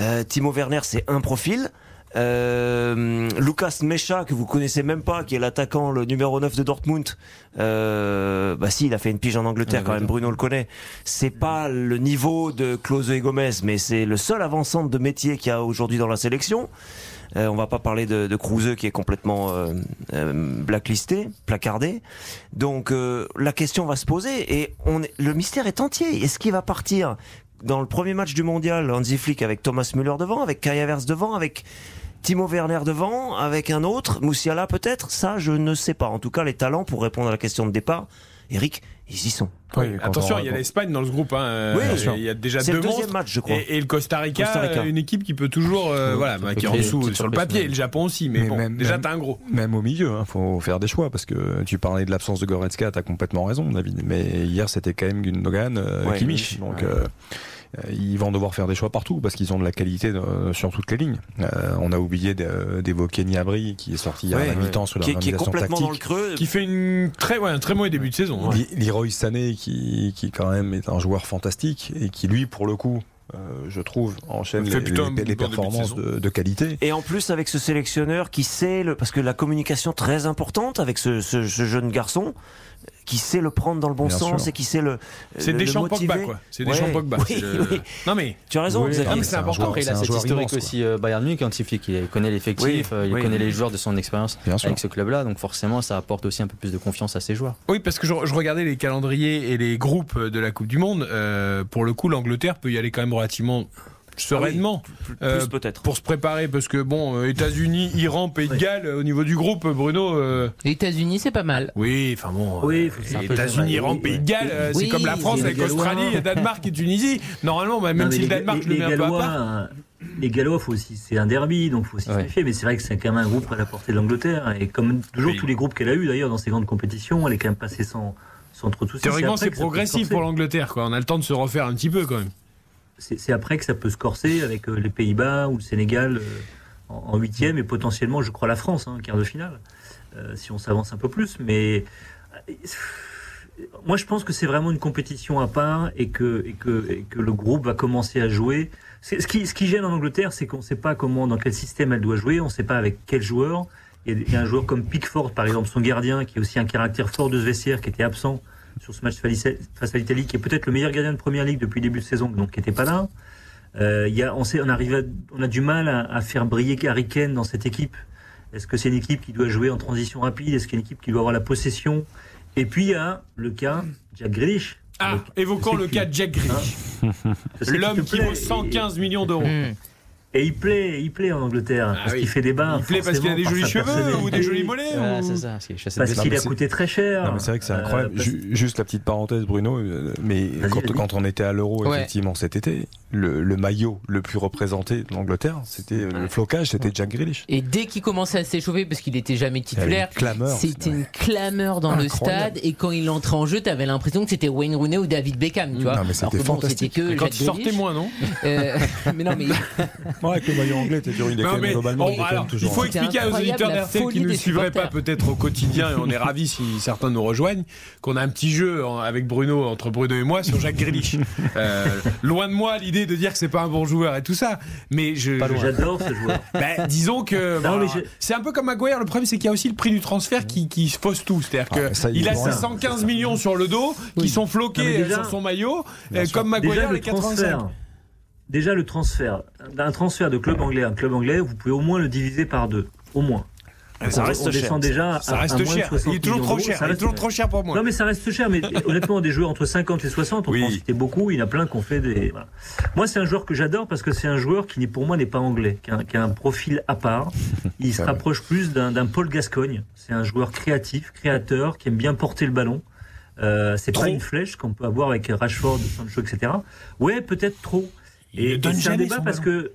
Speaker 7: euh, Timo Werner, c'est un profil. Euh, Lucas Mecha que vous connaissez même pas, qui est l'attaquant, le numéro 9 de Dortmund. Euh, bah si, il a fait une pige en Angleterre
Speaker 9: Ouais,
Speaker 7: quand même. Bruno le connaît. C'est pas le niveau de Klose et Gomez, mais c'est le seul avant-centre de métier qu'il y a aujourd'hui dans la sélection. Euh, on va pas parler de, de Kruse qui est complètement euh, euh, blacklisté, placardé. Donc euh, la question va se poser et on est, le mystère est entier. Est-ce qu'il va partir dans le premier match du mondial Hansi Flick avec Thomas Müller devant, avec Kai Havertz devant, avec Timo Werner devant, avec un autre, Moussiala peut-être Ça, je ne sais pas. En tout cas, les talents pour répondre à la question de départ, Eric, ils y sont.
Speaker 4: Oui,
Speaker 2: Attention,
Speaker 4: on-
Speaker 2: il y a l'Espagne dans ce groupe. hein.
Speaker 7: Oui,
Speaker 2: Euh, il y a déjà deux
Speaker 7: le deuxième
Speaker 2: monstres.
Speaker 7: match, je crois.
Speaker 2: Et, et le Costa Rica,
Speaker 7: Costa Rica.
Speaker 2: une équipe qui peut toujours, euh, voilà, bah, qui est en dessous sur le papier.
Speaker 9: ouais.
Speaker 2: Le Japon aussi, mais,
Speaker 4: Mais
Speaker 2: bon,
Speaker 4: même-
Speaker 2: déjà t'as un gros.
Speaker 4: Même au milieu, hein, faut faire des choix parce que tu parlais de l'absence de Goretzka, t'as complètement raison, David. Mais hier, c'était quand même Gundogan, euh,
Speaker 7: Ouais,
Speaker 4: Kimmich. Donc,
Speaker 7: ouais.
Speaker 4: euh, euh, ils vont devoir faire des choix partout parce qu'ils ont de la qualité euh, sur toutes les lignes. Euh, on a oublié d'évoquer Niabri qui est sorti hier
Speaker 7: Ouais,
Speaker 4: à la mi-temps sur
Speaker 7: qui, est- qui est complètement dans le creux.
Speaker 2: Qui fait une très, ouais, un très mauvais début de saison. hein.
Speaker 4: Leroy Sané qui, qui quand même est un joueur fantastique et qui lui pour le coup euh, je trouve enchaîne les, les- performances de, de qualité
Speaker 7: Et en plus avec ce sélectionneur qui sait le parce que la communication très importante avec ce, ce- ce jeune garçon qui sait le prendre dans le bon
Speaker 4: Bien
Speaker 7: sens
Speaker 4: sûr.
Speaker 7: et qui sait le
Speaker 2: C'est des champs. Pogba, quoi. C'est des
Speaker 7: Ouais,
Speaker 2: champs Pogba.
Speaker 7: oui,
Speaker 2: C'est le-
Speaker 7: oui.
Speaker 2: Non mais.
Speaker 7: Tu as raison,
Speaker 4: Oui,
Speaker 2: c'est important.
Speaker 4: joueur-
Speaker 9: Après, il
Speaker 4: c'est
Speaker 9: a cette historique
Speaker 4: immense,
Speaker 9: aussi euh, Bayern Munich, Antifique. Il connaît l'effectif,
Speaker 7: Oui,
Speaker 9: euh, il
Speaker 7: oui,
Speaker 9: connaît
Speaker 7: oui.
Speaker 9: les joueurs de son expérience
Speaker 4: sûr.
Speaker 9: avec ce club-là. Donc forcément, ça apporte aussi un peu plus de confiance à ses joueurs.
Speaker 2: Oui, parce que je, je regardais les calendriers et les groupes de la Coupe du Monde. euh, pour le coup, l'Angleterre peut y aller quand même relativement sereinement.
Speaker 7: Plus
Speaker 2: Euh,
Speaker 7: peut-être.
Speaker 2: pour se préparer parce que bon euh, États-Unis, Iran, Pays de Galles euh, au niveau du groupe Bruno euh,
Speaker 5: Les États-Unis, c'est pas mal.
Speaker 2: oui enfin bon
Speaker 3: Oui,
Speaker 2: États-Unis, Iran, Pays de. Galles
Speaker 5: Oui,
Speaker 2: c'est comme la France avec l'Australie, Danemark et Tunisie. Normalement bah, même
Speaker 3: Non,
Speaker 2: si le Danemark je le mets
Speaker 3: les
Speaker 2: un peu à
Speaker 3: Gallois,
Speaker 2: part.
Speaker 3: les Gallois, faut aussi, c'est un derby, donc faut aussi se
Speaker 9: Ouais.
Speaker 3: méfier. Mais c'est vrai que c'est quand même un groupe à la portée de l'Angleterre. Et comme toujours
Speaker 2: Oui.
Speaker 3: tous les groupes qu'elle a eu d'ailleurs dans ces grandes compétitions, elle est quand même passée sans, sans trop de soucis.
Speaker 2: Théoriquement c'est
Speaker 3: se
Speaker 2: progressif pour l'Angleterre quoi. On a le temps de se refaire un petit peu quand même.
Speaker 3: C'est après que ça peut se corser avec euh, les Pays-Bas ou le Sénégal euh, en huitième et potentiellement, je crois, la France, hein, quart de finale, euh, si on s'avance un peu plus. Mais moi, je pense que c'est vraiment une compétition à part et que, le groupe va commencer à jouer. Ce qui, gêne en Angleterre, c'est qu'on ne sait pas comment, dans quel système elle doit jouer, on ne sait pas avec quel joueur. Il y, a, un joueur comme Pickford, par exemple, son gardien, qui a aussi un caractère fort de ce vestiaire, qui était absent sur ce match face à l'Italie, qui est peut-être le meilleur gardien de Première Ligue depuis le début de saison, donc qui n'était pas là. Euh, il y a, on, sait, on, arrive à- on a du mal à, à faire briller Harry Kane dans cette équipe. Est-ce que c'est une équipe qui doit jouer en transition rapide? Est-ce qu'il y a une équipe qui doit avoir la possession? Et puis il y a le cas Jack Grealish.
Speaker 2: Ah, évoquons le cas de Jack Grealish.
Speaker 3: qu'il
Speaker 2: L'homme qui vaut 115 millions d'euros.
Speaker 3: Et, il plaît, il plaît en Angleterre
Speaker 2: Ah
Speaker 3: parce
Speaker 2: oui.
Speaker 3: qu'il fait des barres.
Speaker 2: Il plaît parce qu'il a des jolis cheveux ou des jolis mollets
Speaker 9: Voilà,
Speaker 2: ou-
Speaker 9: c'est ça. Parce qu'il
Speaker 3: a coûté très cher.
Speaker 4: Non, mais c'est vrai que c'est
Speaker 3: Euh,
Speaker 4: incroyable.
Speaker 3: parce-
Speaker 4: Ju- Juste la petite parenthèse, Bruno. euh, Mais quand, on était à l'Euro,
Speaker 5: Ouais.
Speaker 4: effectivement, cet été, le, le maillot le plus représenté de l'Angleterre, c'était euh, le flocage, c'était Jack Grealish.
Speaker 5: Et dès qu'il commençait à s'échauffer, parce qu'il était jamais titulaire,
Speaker 4: une clameur.
Speaker 5: c'était une clameur dans le stade. Et quand il entrait en jeu, t'avais l'impression que c'était Wayne Rooney ou David Beckham, tu vois.
Speaker 4: Non, mais c'était
Speaker 5: bon,
Speaker 4: fantastique.
Speaker 5: c'était que
Speaker 2: Et quand il sortait moins, non
Speaker 5: Euh, mais non, mais
Speaker 4: Ouais, avec le maillot anglais, t'es dur, il est
Speaker 2: Non,
Speaker 4: quand même
Speaker 2: mais
Speaker 4: globalement,
Speaker 2: bon,
Speaker 4: il
Speaker 2: faut
Speaker 5: C'était
Speaker 2: expliquer aux auditeurs d'RTL qui ne suivraient pas peut-être au quotidien, et on est ravis si certains nous rejoignent, qu'on a un petit jeu avec Bruno, entre Bruno et moi, sur Jacques Grealish. Euh, loin de moi l'idée de dire que c'est pas un bon joueur et tout ça. Mais je.
Speaker 3: J'adore ce joueur.
Speaker 2: Ben, disons que
Speaker 3: je-
Speaker 2: c'est un peu comme Maguire. Le problème, c'est qu'il y a aussi le prix du transfert qui, qui se fausse tout. C'est-à-dire
Speaker 4: Ah,
Speaker 2: que
Speaker 4: ça, il
Speaker 2: il a ses
Speaker 4: rien.
Speaker 2: 115 millions sur le dos qui sont floqués
Speaker 3: déjà-
Speaker 2: sur son maillot, euh, comme Maguire
Speaker 3: Déjà
Speaker 2: les
Speaker 3: le
Speaker 2: 85.
Speaker 3: transfert. Déjà le transfert. Un transfert de club anglais à un club anglais, vous pouvez au moins le diviser par deux. Au moins.
Speaker 7: Ça
Speaker 3: On-
Speaker 7: reste
Speaker 3: on
Speaker 7: cher.
Speaker 3: descend déjà
Speaker 2: Ça
Speaker 3: à,
Speaker 2: reste
Speaker 3: à moins de
Speaker 2: cher.
Speaker 3: 60
Speaker 2: Il est toujours trop cher.
Speaker 3: Ça
Speaker 2: Il est
Speaker 3: reste-
Speaker 2: toujours trop cher pour moi.
Speaker 3: Non mais ça reste cher, mais honnêtement des joueurs entre 50 et 60, on
Speaker 2: Oui.
Speaker 3: peut en citer beaucoup, il y en a plein qui ont fait des... voilà. Moi c'est un joueur que j'adore parce que c'est un joueur qui pour moi n'est pas anglais, qui a, un- qui a un profil à part, il se
Speaker 4: vrai.
Speaker 3: rapproche plus d'un Paul Gascogne, c'est un joueur créatif, créateur, qui aime bien porter le ballon, euh, c'est pas une flèche qu'on peut avoir avec Rashford, Sancho, etc. Ouais peut-être trop.
Speaker 2: Il
Speaker 3: Et,
Speaker 2: ne
Speaker 3: et
Speaker 2: donne
Speaker 3: c'est un débat
Speaker 2: son
Speaker 3: parce
Speaker 2: ballon.
Speaker 3: que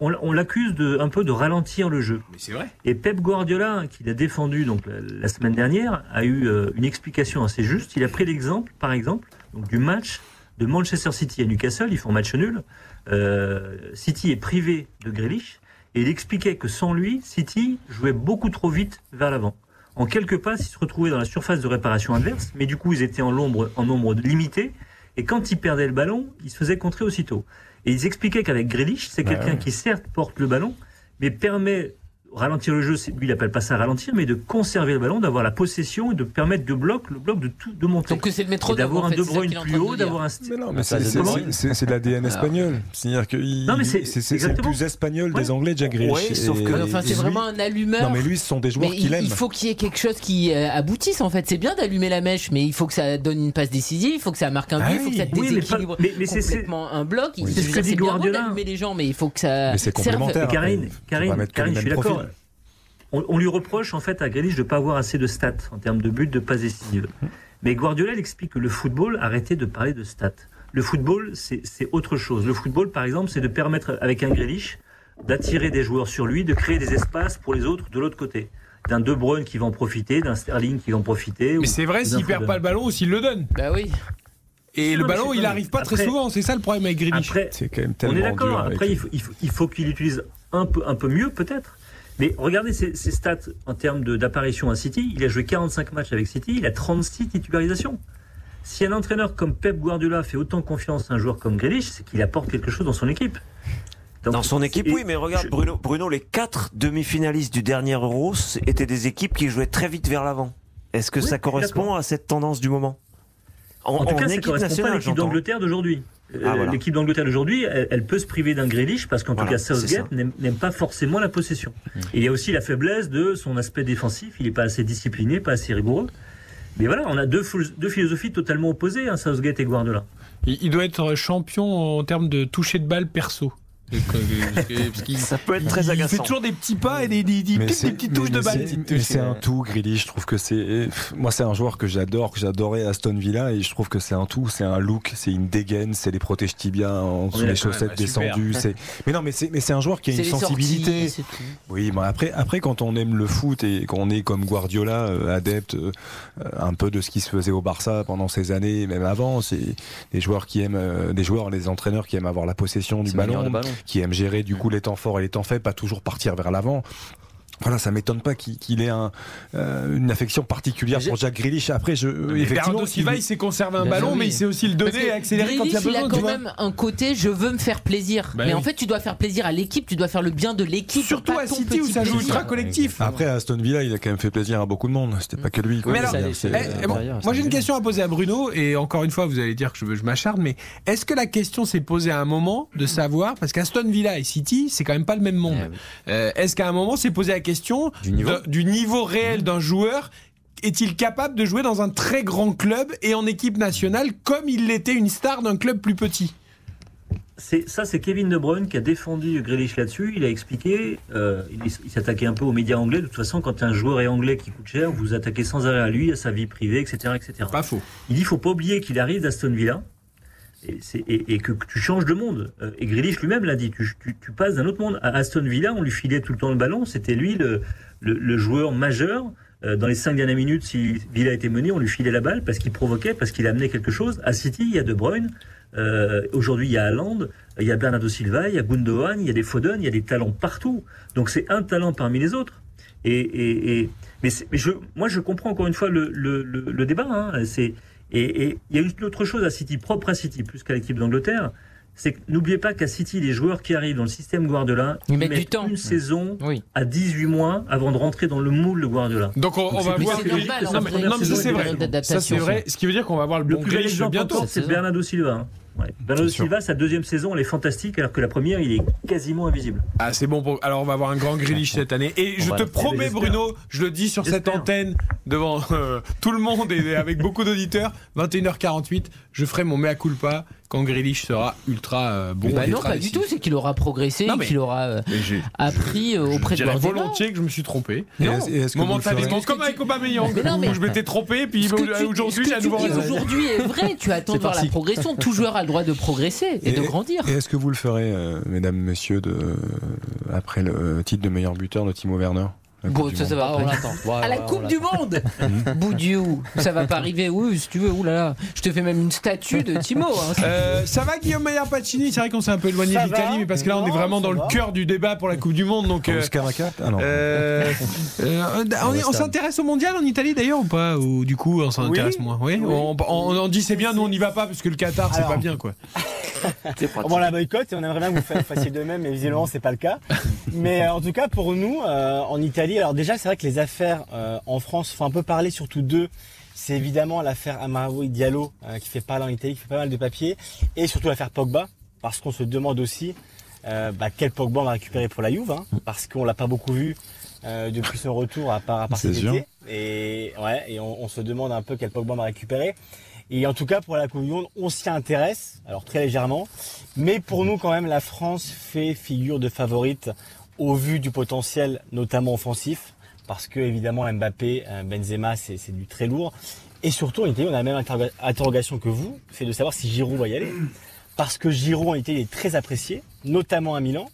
Speaker 3: on, on l'accuse de un peu de ralentir le jeu.
Speaker 2: Mais c'est vrai.
Speaker 3: Et Pep Guardiola, qui l'a défendu donc la, la semaine dernière, a eu euh, une explication assez juste. Il a pris l'exemple, par exemple, donc, du match de Manchester City à Newcastle. Ils font match nul. Euh, City est privé de Grealish. Et il expliquait que sans lui, City jouait beaucoup trop vite vers l'avant. En quelques passes, ils se retrouvaient dans la surface de réparation adverse, mais du coup, ils étaient en, nombre, en nombre limité. Et quand ils perdaient le ballon, ils se faisaient contrer aussitôt. Et ils expliquaient qu'avec Grealish, c'est
Speaker 4: Ouais,
Speaker 3: quelqu'un
Speaker 4: ouais.
Speaker 3: qui certes porte le ballon, mais permet ralentir le jeu, c'est- lui il appelle pas ça ralentir, mais de conserver le ballon, d'avoir la possession et de permettre de bloc, le bloc de tout de monter.
Speaker 5: Donc que c'est le métronome.
Speaker 3: d'avoir un
Speaker 5: fait,
Speaker 3: De Bruyne plus
Speaker 5: de
Speaker 3: haut, d'avoir un
Speaker 4: Mais non, mais
Speaker 9: ça,
Speaker 4: c'est
Speaker 9: c'est
Speaker 4: l'ADN espagnol. C'est-à-dire que il-
Speaker 3: Non, mais c'est-
Speaker 4: c'est c'est le plus espagnol des Anglais, Jack Grealish.
Speaker 7: Sauf que-
Speaker 5: Enfin, c'est vraiment un allumeur.
Speaker 4: Non, mais lui, ce sont des joueurs qu'il
Speaker 5: il,
Speaker 4: aime.
Speaker 5: il faut qu'il y ait quelque chose qui euh, aboutisse en fait. C'est bien d'allumer la mèche, mais il faut que ça donne une passe décisive, il faut que ça marque un but,
Speaker 4: Ah
Speaker 5: il faut que ça déséquilibre
Speaker 3: mais- mais c'est- c'est-
Speaker 5: complètement un bloc.
Speaker 3: C'est ce que dit Guardiola.
Speaker 5: d'allumer les gens, mais il faut que ça.
Speaker 4: Mais c'est complémentaire.
Speaker 3: Karine, Karine, je suis d'accord. On, on lui reproche en fait à Grealish de ne pas avoir assez de stats en termes de buts, de passes décisives. Mais Guardiola il explique que le football, arrêtez de parler de stats. Le football, c'est autre chose. Le football, par exemple, c'est de permettre avec un Grealish d'attirer des joueurs sur lui, de créer des espaces pour les autres de l'autre côté. D'un De Bruyne qui va en profiter, d'un Sterling qui va en profiter.
Speaker 2: Mais c'est vrai s'il perd pas le ballon ou s'il le donne.
Speaker 5: Bah oui.
Speaker 2: Et
Speaker 3: Non,
Speaker 2: le ballon, il
Speaker 3: pas-
Speaker 2: arrive pas très souvent. C'est ça le problème avec Grealish.
Speaker 3: Après,
Speaker 4: C'est quand même
Speaker 3: On est d'accord. Après, il faut, il faut, il faut qu'il l'utilise un peu, un peu mieux, peut-être. Mais regardez ses, ses stats en termes d'apparition à City. Il a joué 45 matchs avec City. Il a 36 titularisations. Si un entraîneur comme Pep Guardiola fait autant confiance à un joueur comme Grealish, c'est qu'il apporte quelque chose dans son équipe. Donc,
Speaker 7: Dans son équipe, oui, mais regarde,
Speaker 3: je-
Speaker 7: Bruno, Bruno, les quatre demi-finalistes du dernier Euro étaient des équipes qui jouaient très vite vers l'avant. Est-ce que
Speaker 3: Oui,
Speaker 7: ça correspond à cette tendance du moment? En,
Speaker 3: En tout cas, ça correspond pas à l'équipe d'Angleterre d'aujourd'hui. Euh,
Speaker 7: Ah, voilà.
Speaker 3: L'équipe d'Angleterre d'aujourd'hui, elle, elle peut se priver d'un Grealish parce qu'en
Speaker 7: Voilà,
Speaker 3: tout cas, Southgate n'aime pas forcément la possession. Et il y a aussi la faiblesse de son aspect défensif. Il n'est pas assez discipliné, pas assez rigoureux. Mais voilà, on a deux philosophies totalement opposées, hein, Southgate et Guardiola.
Speaker 2: Il, il doit être champion en termes de toucher de balle perso. Parce qu'il-
Speaker 7: Ça peut être très
Speaker 2: il fait
Speaker 7: agaçant.
Speaker 2: toujours des petits pas et des, des- des
Speaker 4: Mais
Speaker 2: petites,
Speaker 4: c'est-
Speaker 2: des petites
Speaker 4: mais-
Speaker 2: touches de
Speaker 4: mais
Speaker 2: balle.
Speaker 4: c'est- mais C'est un tout, Grealish. Je trouve que c'est. Moi, c'est un joueur que j'adore, que j'adorais à Aston Villa, et je trouve que c'est un tout. C'est un look, c'est une dégaine, c'est les protèges tibia en dessous
Speaker 3: est
Speaker 4: des
Speaker 3: d'accord,
Speaker 4: chaussettes
Speaker 2: bah, super.
Speaker 4: descendues. C'est. Mais non, mais c'est, mais c'est un joueur qui a une
Speaker 5: les
Speaker 4: sensibilité.
Speaker 5: sorties, c'est tout.
Speaker 4: Oui, mais après, après, quand on aime le foot et qu'on est comme Guardiola, euh, adepte euh, un peu de ce qui se faisait au Barça pendant ces années, même avant, c'est des joueurs qui aiment, euh, des joueurs, des entraîneurs qui aiment avoir la possession du
Speaker 9: C'est manière
Speaker 4: ballon,
Speaker 9: de ballon.
Speaker 4: Qui aiment gérer du coup les temps forts et les temps faibles, pas toujours partir vers l'avant. Voilà, ça m'étonne pas qu'il ait un, euh, une affection particulière pour Jack Grealish. Après, je,
Speaker 2: Mais
Speaker 4: effectivement,
Speaker 2: Bernardo Silva, il sait conserver un
Speaker 5: Bien
Speaker 2: ballon, mais
Speaker 5: oui.
Speaker 2: il sait aussi le donner et accélérer quand il y a besoin.
Speaker 5: a
Speaker 2: tu
Speaker 5: quand même un côté je veux me faire plaisir.
Speaker 2: Bah
Speaker 5: mais en fait, tu dois faire plaisir à l'équipe, tu dois faire le bien de l'équipe.
Speaker 2: Surtout à
Speaker 5: ton
Speaker 2: City où
Speaker 5: petit
Speaker 2: ça joue
Speaker 5: plaisir.
Speaker 2: ultra collectif.
Speaker 4: Après, à Aston Villa, il a quand même fait plaisir à beaucoup de monde. C'était pas que lui. quoi.
Speaker 2: Mais alors,
Speaker 4: C'est-
Speaker 9: ça,
Speaker 4: c'est-
Speaker 2: Eh, bon,
Speaker 9: derrière,
Speaker 2: moi j'ai une question à poser à Bruno et encore une fois vous allez dire que je, veux- je m'acharne mais est-ce que la question s'est posée à un moment de savoir parce qu'Aston Villa et City c'est quand même pas le même monde
Speaker 9: Eh.
Speaker 2: Euh, est-ce qu'à un moment s'est posé la question
Speaker 9: Du niveau.
Speaker 2: de- du niveau réel d'un joueur est-il capable de jouer dans un très grand club et en équipe nationale comme il l'était une star d'un club plus petit?
Speaker 3: C'est ça, c'est Kevin De Bruyne qui a défendu Grealish là-dessus. Il a expliqué, euh, il, il s'attaquait un peu aux médias anglais. De toute façon, quand un joueur est anglais qui coûte cher, vous vous attaquez sans arrêt à lui, à sa vie privée, etc., etc.
Speaker 2: pas faux
Speaker 3: Il dit, faut pas oublier qu'il arrive d'Aston Villa et, que, tu changes de monde. Euh, Et Grealish lui-même l'a dit, tu, passes d'un autre monde. À Aston Villa, on lui filait tout le temps le ballon. C'était lui le, joueur majeur. Euh, Dans les cinq dernières minutes, si Villa était mené, on lui filait la balle parce qu'il provoquait, parce qu'il amenait quelque chose. À City, il y a De Bruyne. Euh, Aujourd'hui, il y a Haaland, il y a Bernardo Silva, il y a Gundogan, il y a des Foden, il y a des talents partout. Donc c'est un talent parmi les autres. Et, et, et- mais, je, moi, je comprends encore une fois le, le, le, le débat. hein. C'est et, il y a une autre chose à City, propre à City, plus qu'à l'équipe d'Angleterre, c'est que n'oubliez pas qu'à City, les joueurs qui arrivent dans le système Guardiola,
Speaker 5: Ils mettent du temps.
Speaker 3: une saison
Speaker 5: Oui.
Speaker 3: à 18 mois avant de rentrer dans le moule de Guardiola.
Speaker 2: Donc on, on va voir.
Speaker 5: normal,
Speaker 2: non, mais, non, mais c'est vrai. Ça c'est vrai. Ce qui veut dire qu'on va voir le
Speaker 3: Le
Speaker 2: bon
Speaker 3: plus bel exemple
Speaker 2: bientôt.
Speaker 3: c'est
Speaker 5: C'est
Speaker 3: Bernardo Silva. Ouais. Bernardo. Silva, sa deuxième saison, elle est fantastique, alors que la première, il est quasiment invisible.
Speaker 2: Ah c'est bon. Pour... Alors on va avoir un grand Grealish cette année. Et
Speaker 9: On
Speaker 2: je te promets. Bruno, je le dis sur cette antenne devant euh, tout le monde et avec beaucoup d'auditeurs. 21h48, je ferai mon mea culpa quand Grealish sera ultra euh, bon.
Speaker 5: Bah non,
Speaker 2: ultra
Speaker 5: pas du tout. C'est qu'il aura progressé, qu'il aura euh, appris euh,
Speaker 2: je
Speaker 5: auprès de
Speaker 2: dirais
Speaker 5: Guardiola.
Speaker 2: volontiers que je me suis trompé.
Speaker 4: Et
Speaker 5: Non.
Speaker 4: et
Speaker 2: Momentanément, comme avec Aubameyang, où je m'étais trompé, puis aujourd'hui j'ai à nouveau raison.
Speaker 5: aujourd'hui est vrai. Tu attends de voir la progression. Tout joueur a le droit de progresser et, de grandir.
Speaker 4: Et est-ce que vous le ferez, euh, mesdames, messieurs, de, après le titre de meilleur buteur de Timo Werner? Du
Speaker 5: ça, ça va pas.
Speaker 9: on l'attend. Ouais,
Speaker 5: À la
Speaker 9: ouais,
Speaker 5: Coupe du Monde Boudiou, ça va pas arriver. Oui, si tu veux, oulala. Je te fais même une statue de Timo. hein.
Speaker 2: Euh, ça va Guillaume Maillard Pacini C'est vrai qu'on s'est un peu éloigné de l'Italie, mais parce que là on est vraiment dans le cœur du débat pour la Coupe du Monde. Donc, euh,
Speaker 4: Ah non.
Speaker 2: euh, euh, on, s'intéresse au mondial en Italie d'ailleurs ou pas? Ou du coup on s'en
Speaker 8: Oui.
Speaker 2: moins? Oui,
Speaker 8: Oui.
Speaker 2: On, on- on dit c'est bien, nous on n'y va pas parce que le Qatar c'est pas bien quoi.
Speaker 8: On la boycotte et on aimerait bien que vous fa- fassiez de même, mais visiblement c'est pas le cas. Mais euh, en tout cas pour nous euh, en Italie, alors déjà c'est vrai que les affaires euh, en France font un peu parler, surtout deux. C'est évidemment l'affaire Amaraoui Diallo euh, qui fait parler en Italie, qui fait pas mal de papiers, et surtout l'affaire Pogba, parce qu'on se demande aussi euh, bah, quel Pogba on va récupérer pour la Juve, hein, parce qu'on l'a pas beaucoup vu euh, depuis son retour à part, à part
Speaker 4: C'est
Speaker 8: cet
Speaker 4: sûr.
Speaker 8: été. Et ouais, et on, on se demande un peu quel Pogba on va récupérer. Et en tout cas, pour la Coupe du Monde, on s'y intéresse, alors très légèrement. Mais pour nous, quand même, la France fait figure de favorite au vu du potentiel, notamment offensif. Parce que, évidemment, Mbappé, euh, Benzema, c'est du très lourd. Et surtout, en Italie, on a la même interroga- interrogation que vous, c'est de savoir si Giroud va y aller. Parce que Giroud, en Italie, est très apprécié, notamment à Milan.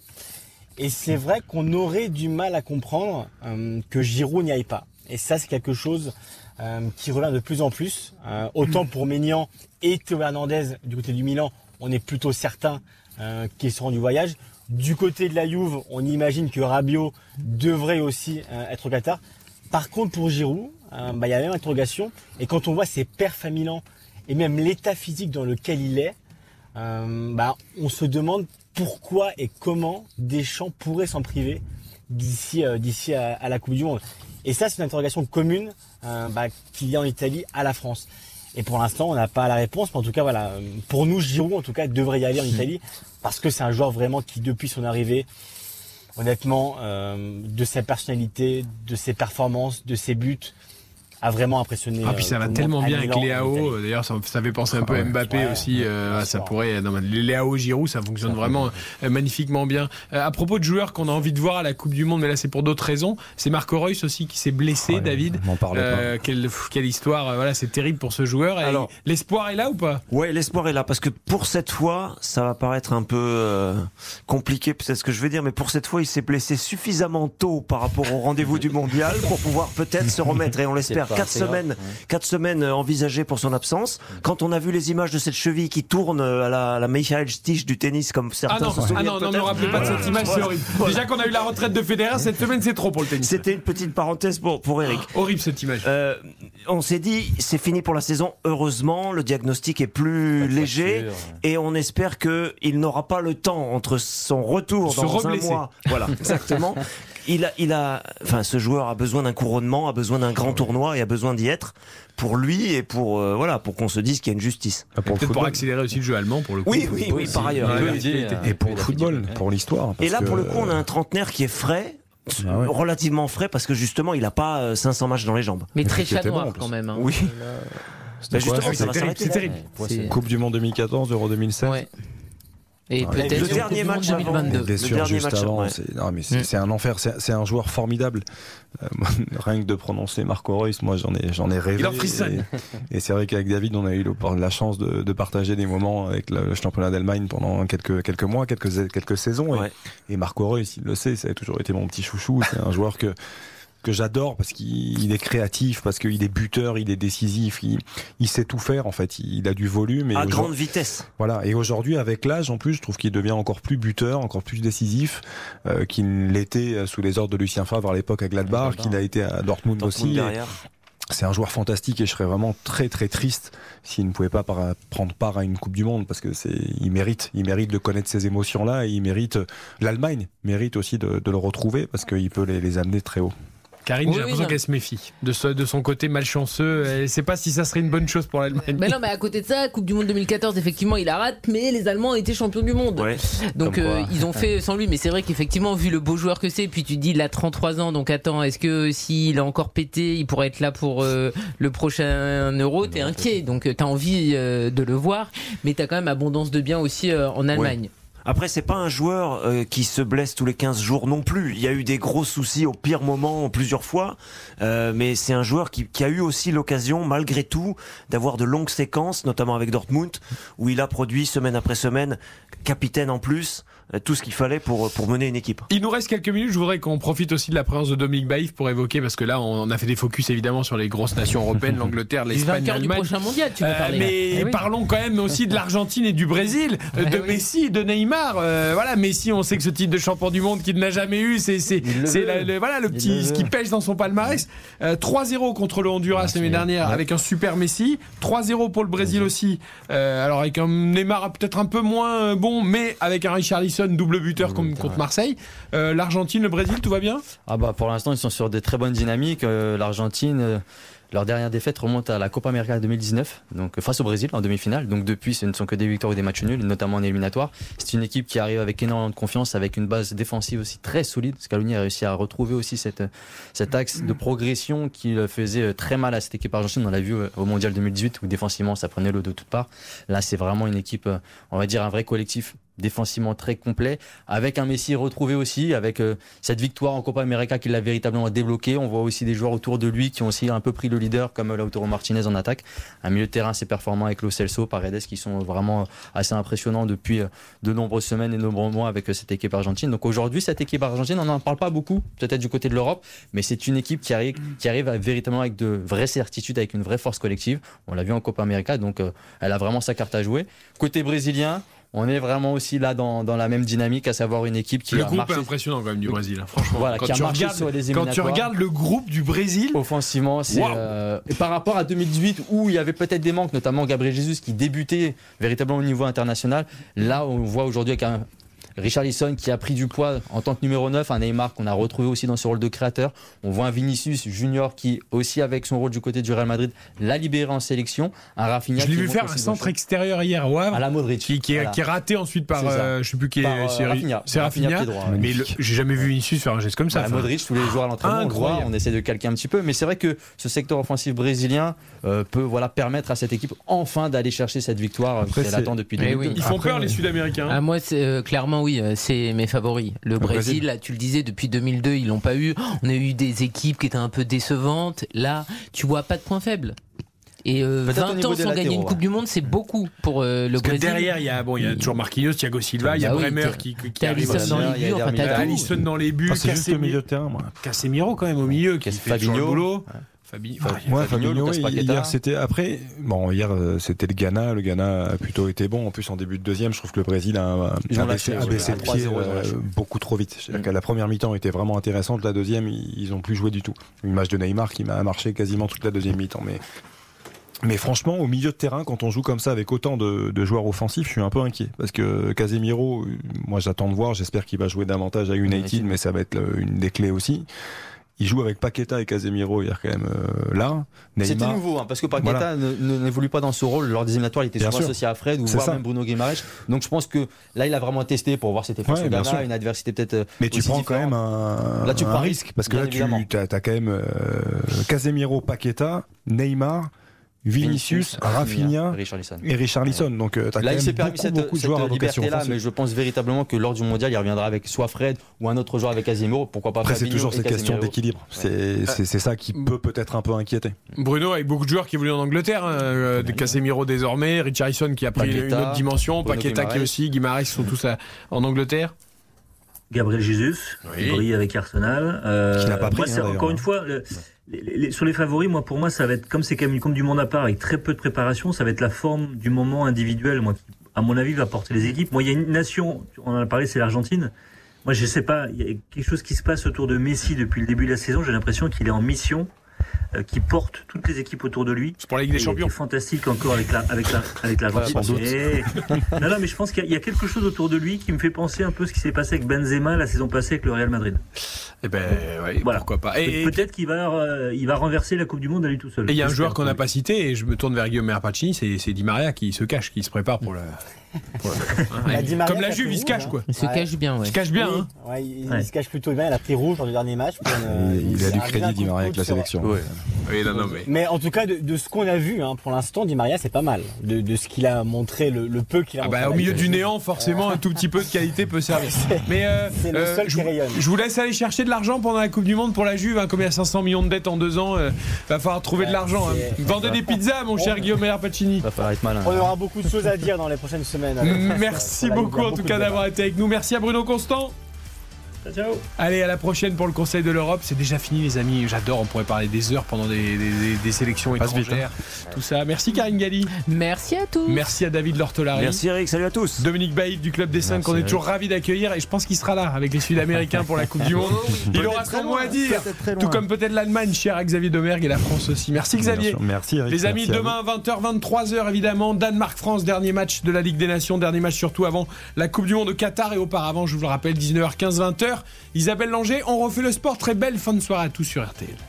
Speaker 8: Et c'est vrai qu'on aurait du mal à comprendre euh, que Giroud n'y aille pas. Et ça, c'est quelque chose euh, qui revient de plus en plus. Euh, autant pour Maignan et Théo Hernandez du côté du Milan, on est plutôt certain euh, qu'ils seront du voyage. Du côté de la Juve, on imagine que Rabiot devrait aussi euh, être au Qatar. Par contre, pour Giroud, euh, bah, il y a la même interrogation. Et quand on voit ses perfs à Milan et même l'état physique dans lequel il est, bah, on se demande pourquoi et comment Deschamps pourrait s'en priver d'ici à la Coupe du Monde. Et ça, c'est une interrogation commune euh, bah, qu'il y a en Italie à la France. Et pour l'instant, on n'a pas la réponse, mais en tout cas, voilà, pour nous, Giroud, en tout cas, devrait y aller en Italie, parce que c'est un joueur vraiment qui, depuis son arrivée, honnêtement, euh, de sa personnalité, de ses performances, de ses buts, a vraiment impressionné.
Speaker 2: Ah, puis ça
Speaker 8: euh,
Speaker 2: va tellement bien avec Léao. Euh, D'ailleurs, ça, ça fait penser un peu
Speaker 4: Ah
Speaker 2: à
Speaker 4: ouais.
Speaker 2: Mbappé
Speaker 8: Ouais,
Speaker 2: aussi. euh,
Speaker 8: bien
Speaker 2: ah, ça pourrait. Non, mais Léao Giroud, ça fonctionne vraiment euh, magnifiquement bien. Euh, à propos de joueurs qu'on a envie de voir à la Coupe du Monde, mais là c'est pour d'autres raisons. C'est Marco Reus aussi qui s'est blessé,
Speaker 4: Ouais,
Speaker 2: David.
Speaker 4: Pas.
Speaker 2: Euh, quelle, histoire, euh, voilà, c'est terrible pour ce joueur. Et
Speaker 7: Alors-
Speaker 2: L'espoir est là ou pas?
Speaker 7: Ouais, l'espoir est là parce que pour cette fois, ça va paraître un peu euh, compliqué, peut-être ce que je vais dire, mais pour cette fois, il s'est blessé suffisamment tôt par rapport au rendez-vous du mondial pour pouvoir peut-être se remettre. Et on l'espère. Quatre semaines, quatre semaines euh, envisagées pour son absence. Quand on a vu les images de cette cheville qui tourne euh, à la, la Michael Stich du tennis, comme certains
Speaker 2: Ah non,
Speaker 7: se
Speaker 2: ah
Speaker 7: souviennent
Speaker 2: non, non, ne rappelez pas de cette image, c'est horrible. Déjà qu'on a eu la retraite de Federer, cette semaine c'est trop pour le tennis.
Speaker 7: C'était une petite parenthèse pour, pour Eric.
Speaker 2: Horrible cette image.
Speaker 7: Euh, on s'est dit, c'est fini pour la saison. Heureusement, le diagnostic est plus léger. Et on espère que il n'aura pas le temps entre son retour
Speaker 2: Se
Speaker 7: dans un mois. Voilà, exactement. Il a, il a, enfin, ce joueur a besoin d'un couronnement, a besoin d'un grand tournoi et a besoin d'y être pour lui et pour, euh, voilà, pour qu'on se dise qu'il y a une justice.
Speaker 4: Ah, pour
Speaker 2: Peut-être accélérer aussi le jeu allemand pour le coup.
Speaker 7: Oui, oui, oui, par ailleurs. Oui.
Speaker 4: Et pour le football, pour l'histoire.
Speaker 7: Et là, pour le coup, on a un trentenaire qui est frais.
Speaker 4: Ah ouais.
Speaker 7: Relativement frais parce que justement il a pas euh, 500 matchs dans les jambes.
Speaker 5: Mais très chat noir quand même. hein.
Speaker 7: Oui. Bah, justement,
Speaker 2: c'est terrible,
Speaker 4: Coupe du Monde 2014, Euro 2016.
Speaker 5: Ouais. Et
Speaker 4: Ouais.
Speaker 5: peut-être
Speaker 7: Le dernier match avant.
Speaker 5: 2022.
Speaker 4: Les blessures
Speaker 7: dernier
Speaker 4: juste
Speaker 7: match,
Speaker 4: avant,
Speaker 7: ouais.
Speaker 4: c'est non, mais c'est
Speaker 5: Mm.
Speaker 4: c'est un enfer. C'est c'est un joueur formidable. Euh, moi, rien que de prononcer Marco Reus, moi j'en ai j'en ai rêvé.
Speaker 2: Il en frissonne.
Speaker 4: Et, et c'est vrai qu'avec David, on a eu le- la chance de, de partager des moments avec le, le championnat d'Allemagne pendant quelques quelques mois, quelques quelques saisons. Et,
Speaker 7: Ouais.
Speaker 4: et Marco Reus, il le sait, ça a toujours été mon petit chouchou. C'est un joueur que que j'adore parce qu'il il est créatif, parce qu'il est buteur, il est décisif, il, il sait tout faire en fait. Il a du volume et
Speaker 7: À grande vitesse.
Speaker 4: voilà. Et aujourd'hui, avec l'âge, en plus, je trouve qu'il devient encore plus buteur, encore plus décisif euh, qu'il l'était euh, sous les ordres de Lucien Favre à l'époque à Gladbach, qu'il a été à Dortmund,
Speaker 7: Dortmund
Speaker 4: aussi. C'est un joueur fantastique et je serais vraiment très très triste s'il ne pouvait pas prendre part à une Coupe du Monde parce que c'est il mérite, il mérite de connaître ces émotions là et il mérite l'Allemagne mérite aussi de, de le retrouver parce qu'il peut les, les amener très haut.
Speaker 2: Karine,
Speaker 5: Oui,
Speaker 2: j'ai l'impression qu'elle se méfie de, ce- de son côté malchanceux. Elle ne sait pas si ça serait une bonne chose pour l'Allemagne.
Speaker 5: Mais non, mais à côté de ça, Coupe du Monde 2014, effectivement, il la rate, mais les Allemands ont été champions du monde.
Speaker 7: Ouais.
Speaker 5: Donc euh, ils ont fait sans lui, mais c'est vrai qu'effectivement, vu le beau joueur que c'est, puis tu dis il a 33 ans, donc attends, est-ce que s'il a encore pété, il pourrait être là pour euh, le prochain Euro? T'es inquiet, donc euh, t'as envie euh, de le voir, mais t'as quand même abondance de biens aussi euh, en Allemagne.
Speaker 7: Après, c'est pas un joueur euh, qui se blesse tous les 15 jours non plus. Il y a eu des gros soucis au pire moment plusieurs fois, euh, mais c'est un joueur qui, qui a eu aussi l'occasion, malgré tout, d'avoir de longues séquences, notamment avec Dortmund, où il a produit semaine après semaine, capitaine en plus, tout ce qu'il fallait pour, pour mener une équipe.
Speaker 2: Il nous reste quelques minutes. Je voudrais qu'on profite aussi de la présence de Dominique Baïf pour évoquer, parce que là, on a fait des focus évidemment sur les grosses nations européennes, l'Angleterre, l'Espagne, l'Allemagne.
Speaker 5: prochain mondial, tu veux
Speaker 2: Euh,
Speaker 5: parler
Speaker 2: mais
Speaker 5: Eh oui.
Speaker 2: parlons quand même aussi de l'Argentine et du Brésil, euh,
Speaker 5: Ouais,
Speaker 2: de
Speaker 5: oui.
Speaker 2: Messi, de Neymar. Euh, voilà, Messi, on sait que ce titre de champion du monde qu'il n'a jamais eu, c'est c'est la- voilà le petit
Speaker 9: le
Speaker 2: ce qui pêche dans son palmarès. Euh, 3-0 contre le Honduras l'année dernière avec un super Messi. 3-0 pour le Brésil aussi. Euh, alors avec un Neymar peut-être un peu moins euh, bon, mais avec un Richarlison double buteur contre Marseille. Euh, L'Argentine, le Brésil, tout va bien?
Speaker 9: Ah bah pour l'instant ils sont sur des très bonnes dynamiques. Euh, L'Argentine, euh, leur dernière défaite remonte à la Copa América 2019, donc face au Brésil en demi-finale. Donc depuis ce ne sont que des victoires ou des matchs nuls, notamment en éliminatoire. C'est une équipe qui arrive avec énormément de confiance, avec une base défensive aussi très solide. Scaloni a réussi à retrouver aussi cette, cet axe de progression qui le faisait très mal à cette équipe argentine. On l'a vu au Mondial 2018 où défensivement ça prenait l'eau de toutes parts. Là c'est vraiment une équipe, on va dire un vrai collectif défensivement très complet, avec un Messi retrouvé aussi, avec euh, cette victoire en Copa América qui l'a véritablement débloqué. On voit aussi des joueurs autour de lui qui ont aussi un peu pris le leader, comme Lautaro Martinez en attaque. Un milieu de terrain assez performant avec Lo Celso, Paredes, qui sont vraiment euh, assez impressionnants depuis euh, de nombreuses semaines et de nombreux mois avec cette équipe argentine. Donc aujourd'hui, cette équipe argentine, on n'en parle pas beaucoup, peut-être du côté de l'Europe, mais c'est une équipe qui arrive, qui arrive véritablement avec de vraies certitudes, avec une vraie force collective. On l'a vu en Copa América, donc elle a vraiment sa carte à jouer. Côté brésilien, on est vraiment aussi là dans, dans la même dynamique, à savoir une équipe qui
Speaker 2: Le
Speaker 9: a
Speaker 2: groupe
Speaker 9: marché
Speaker 2: est impressionnant quand même du Brésil. hein, franchement,
Speaker 9: Voilà,
Speaker 2: quand,
Speaker 9: qui a
Speaker 2: tu
Speaker 9: marché
Speaker 2: regardes,
Speaker 9: sur les
Speaker 2: quand tu
Speaker 9: éliminatoires.
Speaker 2: regardes le groupe du Brésil,
Speaker 9: Offensivement, c'est euh, et par rapport à 2018 où il y avait peut-être des manques, notamment Gabriel Jesus qui débutait véritablement au niveau international. Là, on voit aujourd'hui avec un Richarlison qui a pris du poids en tant que numéro 9, un Neymar qu'on a retrouvé aussi dans ce rôle de créateur. On voit un Vinicius Junior qui aussi avec son rôle du côté du Real Madrid l'a libéré en sélection. Un Rafinha
Speaker 2: je l'ai
Speaker 9: qui
Speaker 2: vu faire un centre extérieur hier au Havre.
Speaker 9: à la Modric.
Speaker 2: qui, qui, est,
Speaker 9: Voilà.
Speaker 2: qui est raté ensuite par euh, je sais plus qui est
Speaker 9: euh,
Speaker 2: c'est
Speaker 9: Rafinha.
Speaker 2: c'est
Speaker 9: Rafinha,
Speaker 2: Rafinha
Speaker 9: pied droit,
Speaker 2: mais j'ai jamais vu Vinicius faire un geste comme ça
Speaker 9: Bah,
Speaker 2: enfin.
Speaker 9: Modric, tous les joueurs à l'entraînement, on le voit,
Speaker 2: Incroyable.
Speaker 9: on essaie de calquer un petit peu, mais c'est vrai que ce secteur offensif brésilien euh, peut voilà permettre à cette équipe enfin d'aller chercher cette victoire euh, qu'elle attend depuis 2002.
Speaker 5: oui.
Speaker 2: ils font
Speaker 4: Après,
Speaker 2: peur les Sud-Américains
Speaker 5: Ah, moi, c'est, euh, clairement, oui, euh, c'est mes favoris. Le Brésil,
Speaker 4: Brésil.
Speaker 5: là, tu le disais, depuis 2002, ils l'ont pas eu. On a eu des équipes qui étaient un peu décevantes. Là, tu vois pas de point faible. Et euh,
Speaker 9: Peut-être au
Speaker 5: 20
Speaker 9: niveau
Speaker 5: ans sans gagner une Coupe
Speaker 9: ouais.
Speaker 5: du Monde, c'est beaucoup pour euh, le
Speaker 2: parce que
Speaker 5: Brésil.
Speaker 2: derrière il y a bon il y a toujours Marquinhos Thiago Silva il y a
Speaker 5: Bah oui,
Speaker 2: Bremer qui, qui
Speaker 5: T'as
Speaker 2: arrive
Speaker 5: dans les
Speaker 9: il y a
Speaker 5: buts, enfin, t'as.
Speaker 2: Alisson dans les buts
Speaker 4: Ah, c'est juste le
Speaker 2: Casemiro
Speaker 4: milieu de terrain moi.
Speaker 2: Casemiro quand même au milieu qui fait toujours le boulot Fabi-
Speaker 9: Fa-
Speaker 2: Ah,
Speaker 4: Ouais,
Speaker 9: Fabinho,
Speaker 4: Fabinho, hier c'était après. Bon, hier euh, c'était le Ghana. Le Ghana a plutôt été bon. En plus, en début de deuxième, je trouve que le Brésil a,
Speaker 9: ont
Speaker 4: baissé, a le
Speaker 9: 3-0,
Speaker 4: pied euh, beaucoup trop vite.
Speaker 9: Mm.
Speaker 4: la première mi-temps était vraiment intéressante. La deuxième, ils, ont plus joué du tout. Une match de Neymar qui m'a marché quasiment toute la deuxième mi-temps. Mais mais franchement, au milieu de terrain, quand on joue comme ça avec autant de, de joueurs offensifs, je suis un peu inquiet. Parce que Casemiro, euh, moi j'attends de voir, j'espère qu'il va jouer davantage à United,
Speaker 9: United.
Speaker 4: mais ça va être le- une des clés aussi. Il joue avec Paqueta et Casemiro hier quand même euh, là.
Speaker 9: C'était nouveau, hein, parce que Paqueta n'évolue pas dans ce rôle. Lors des éliminatoires, il était
Speaker 4: Bien
Speaker 9: souvent
Speaker 4: sûr.
Speaker 9: associé à Fred ou voire
Speaker 4: ça.
Speaker 9: même Bruno Guimaraes. Donc je pense que là, il a vraiment testé pour voir si c'était face
Speaker 4: Ouais,
Speaker 9: Ghana, une adversité peut-être. euh,
Speaker 4: Mais tu prends quand même un,
Speaker 9: Là, tu
Speaker 4: un
Speaker 9: prends un
Speaker 4: risque parce que là, tu
Speaker 9: évidemment.
Speaker 4: as, quand même euh, Casemiro, Paqueta, Neymar, Vinicius, Rafinha et Richarlison. Donc, tu as quand
Speaker 9: Là, il s'est permis
Speaker 4: beaucoup,
Speaker 9: cette,
Speaker 4: beaucoup de
Speaker 9: cette
Speaker 4: joueurs à vocation
Speaker 9: liberté-là,
Speaker 4: offensive.
Speaker 9: mais je pense véritablement que lors du mondial, il reviendra avec soit Fred ou un autre joueur avec Casemiro. Pourquoi pas
Speaker 4: Après, c'est toujours
Speaker 9: et
Speaker 4: cette question d'équilibre. C'est c'est- c'est ça qui peut peut-être un peu inquiéter.
Speaker 2: Bruno avec beaucoup de joueurs qui évoluent en Angleterre hein, euh, de Casemiro désormais Richarlison qui a pris
Speaker 9: Paqueta,
Speaker 2: une autre dimension
Speaker 9: Bruno
Speaker 2: Paqueta qui
Speaker 9: Guimaraes.
Speaker 2: aussi Guimaraes sont tous à- en Angleterre
Speaker 3: Gabriel Jesus,
Speaker 2: Oui.
Speaker 3: qui brille avec Arsenal. Euh,
Speaker 4: Qui n'a pas pris,
Speaker 3: moi,
Speaker 4: hein,
Speaker 3: encore une fois, le- les- les- sur les favoris, moi, pour moi, ça va être comme c'est quand même du Monde à part avec très peu de préparation, ça va être la forme du moment individuel, moi, qui, à mon avis, va porter les équipes. Moi, il y a une nation, on en a parlé, c'est l'Argentine. Moi, je sais pas, il y a quelque chose qui se passe autour de Messi depuis le début de la saison. J'ai l'impression qu'il est en mission. Euh, qui porte toutes les équipes autour de lui.
Speaker 2: C'est pour la Ligue des Champions.
Speaker 3: fantastique encore avec la avec la avec
Speaker 4: sans doute.
Speaker 3: Et- non non mais je pense qu'il y, a- il y a quelque chose autour de lui qui me fait penser un peu ce qui s'est passé avec Benzema la saison passée avec le Real Madrid.
Speaker 2: Eh ben, ouais,
Speaker 3: Voilà.
Speaker 2: pourquoi pas. Et et-
Speaker 3: Peut-être qu'il va euh, il va renverser la Coupe du Monde à lui tout seul.
Speaker 2: et il y a un joueur qu'on n'a pas cité, et je me tourne vers Guillaume Merpacini, c'est c'est Di Maria qui se cache, qui se prépare pour le. Hein,
Speaker 8: Maria
Speaker 2: Comme la Juve, il se cache
Speaker 8: hein.
Speaker 2: quoi.
Speaker 5: Il se
Speaker 8: Ouais.
Speaker 5: cache bien, ouais.
Speaker 2: Il se cache bien,
Speaker 8: Oui,
Speaker 2: hein.
Speaker 8: ouais, il,
Speaker 3: Ouais.
Speaker 8: il se cache plutôt bien. Il a pris rouge dans le dernier match. pour une-
Speaker 4: Il, il a du crédit,
Speaker 8: un
Speaker 4: Di
Speaker 8: coup de
Speaker 4: Maria, avec la
Speaker 8: coude sur-
Speaker 4: sélection.
Speaker 2: Oui, non, non, mais.
Speaker 8: Mais en tout cas, de, de ce qu'on a vu hein, pour l'instant, Di Maria, c'est pas mal. De, de ce qu'il a montré, le, le peu qu'il a
Speaker 2: Ah
Speaker 8: montré.
Speaker 2: bah, au
Speaker 8: avec
Speaker 2: milieu du
Speaker 8: Juve.
Speaker 2: néant, forcément, un tout petit peu de qualité peut servir.
Speaker 8: C'est-
Speaker 2: Mais euh,
Speaker 8: c'est le
Speaker 2: euh,
Speaker 8: seul
Speaker 2: je,
Speaker 8: qui
Speaker 2: vous-
Speaker 8: rayonne.
Speaker 2: je vous laisse aller chercher de l'argent pendant la Coupe du Monde pour la Juve. Hein, comme il y a 500 millions de dettes en deux ans, euh, va falloir trouver de l'argent. hein.
Speaker 8: c'est-
Speaker 2: Vendez des pizzas, mon cher Guillaume Merpacini.
Speaker 9: Va falloir être malin.
Speaker 8: On aura beaucoup de choses à dire dans les prochaines semaines.
Speaker 2: Merci beaucoup en tout cas d'avoir été avec nous. Merci à Bruno Constant.
Speaker 3: Ciao.
Speaker 2: Allez, à la prochaine pour le Conseil de l'Europe. C'est déjà fini, les amis. J'adore. On pourrait parler des heures pendant des, des- des- des sélections
Speaker 4: vite,
Speaker 2: étrangères. Tout ça. Merci Karine Galli.
Speaker 5: Merci à tous.
Speaker 2: Merci à David Lortolari.
Speaker 7: Merci Eric, salut à tous.
Speaker 2: Dominique Baïd du Club des 5
Speaker 9: Merci,
Speaker 2: qu'on est
Speaker 9: Eric.
Speaker 2: toujours ravi d'accueillir et je pense qu'il sera là avec les Sud-Américains pour la Coupe du Monde. Il aura son mot à dire, tout comme peut-être l'Allemagne, cher à Xavier Domergue et la France aussi. Merci Xavier.
Speaker 4: Merci Eric.
Speaker 2: Les amis,
Speaker 4: merci à
Speaker 2: demain 20h, 23h évidemment, Danemark-France, dernier match de la Ligue des Nations, dernier match surtout avant la Coupe du Monde au Qatar et auparavant, je vous le rappelle, 19h15, 20h. Isabelle Langer, on refait le sport, très belle fin de soirée à tous sur RTL.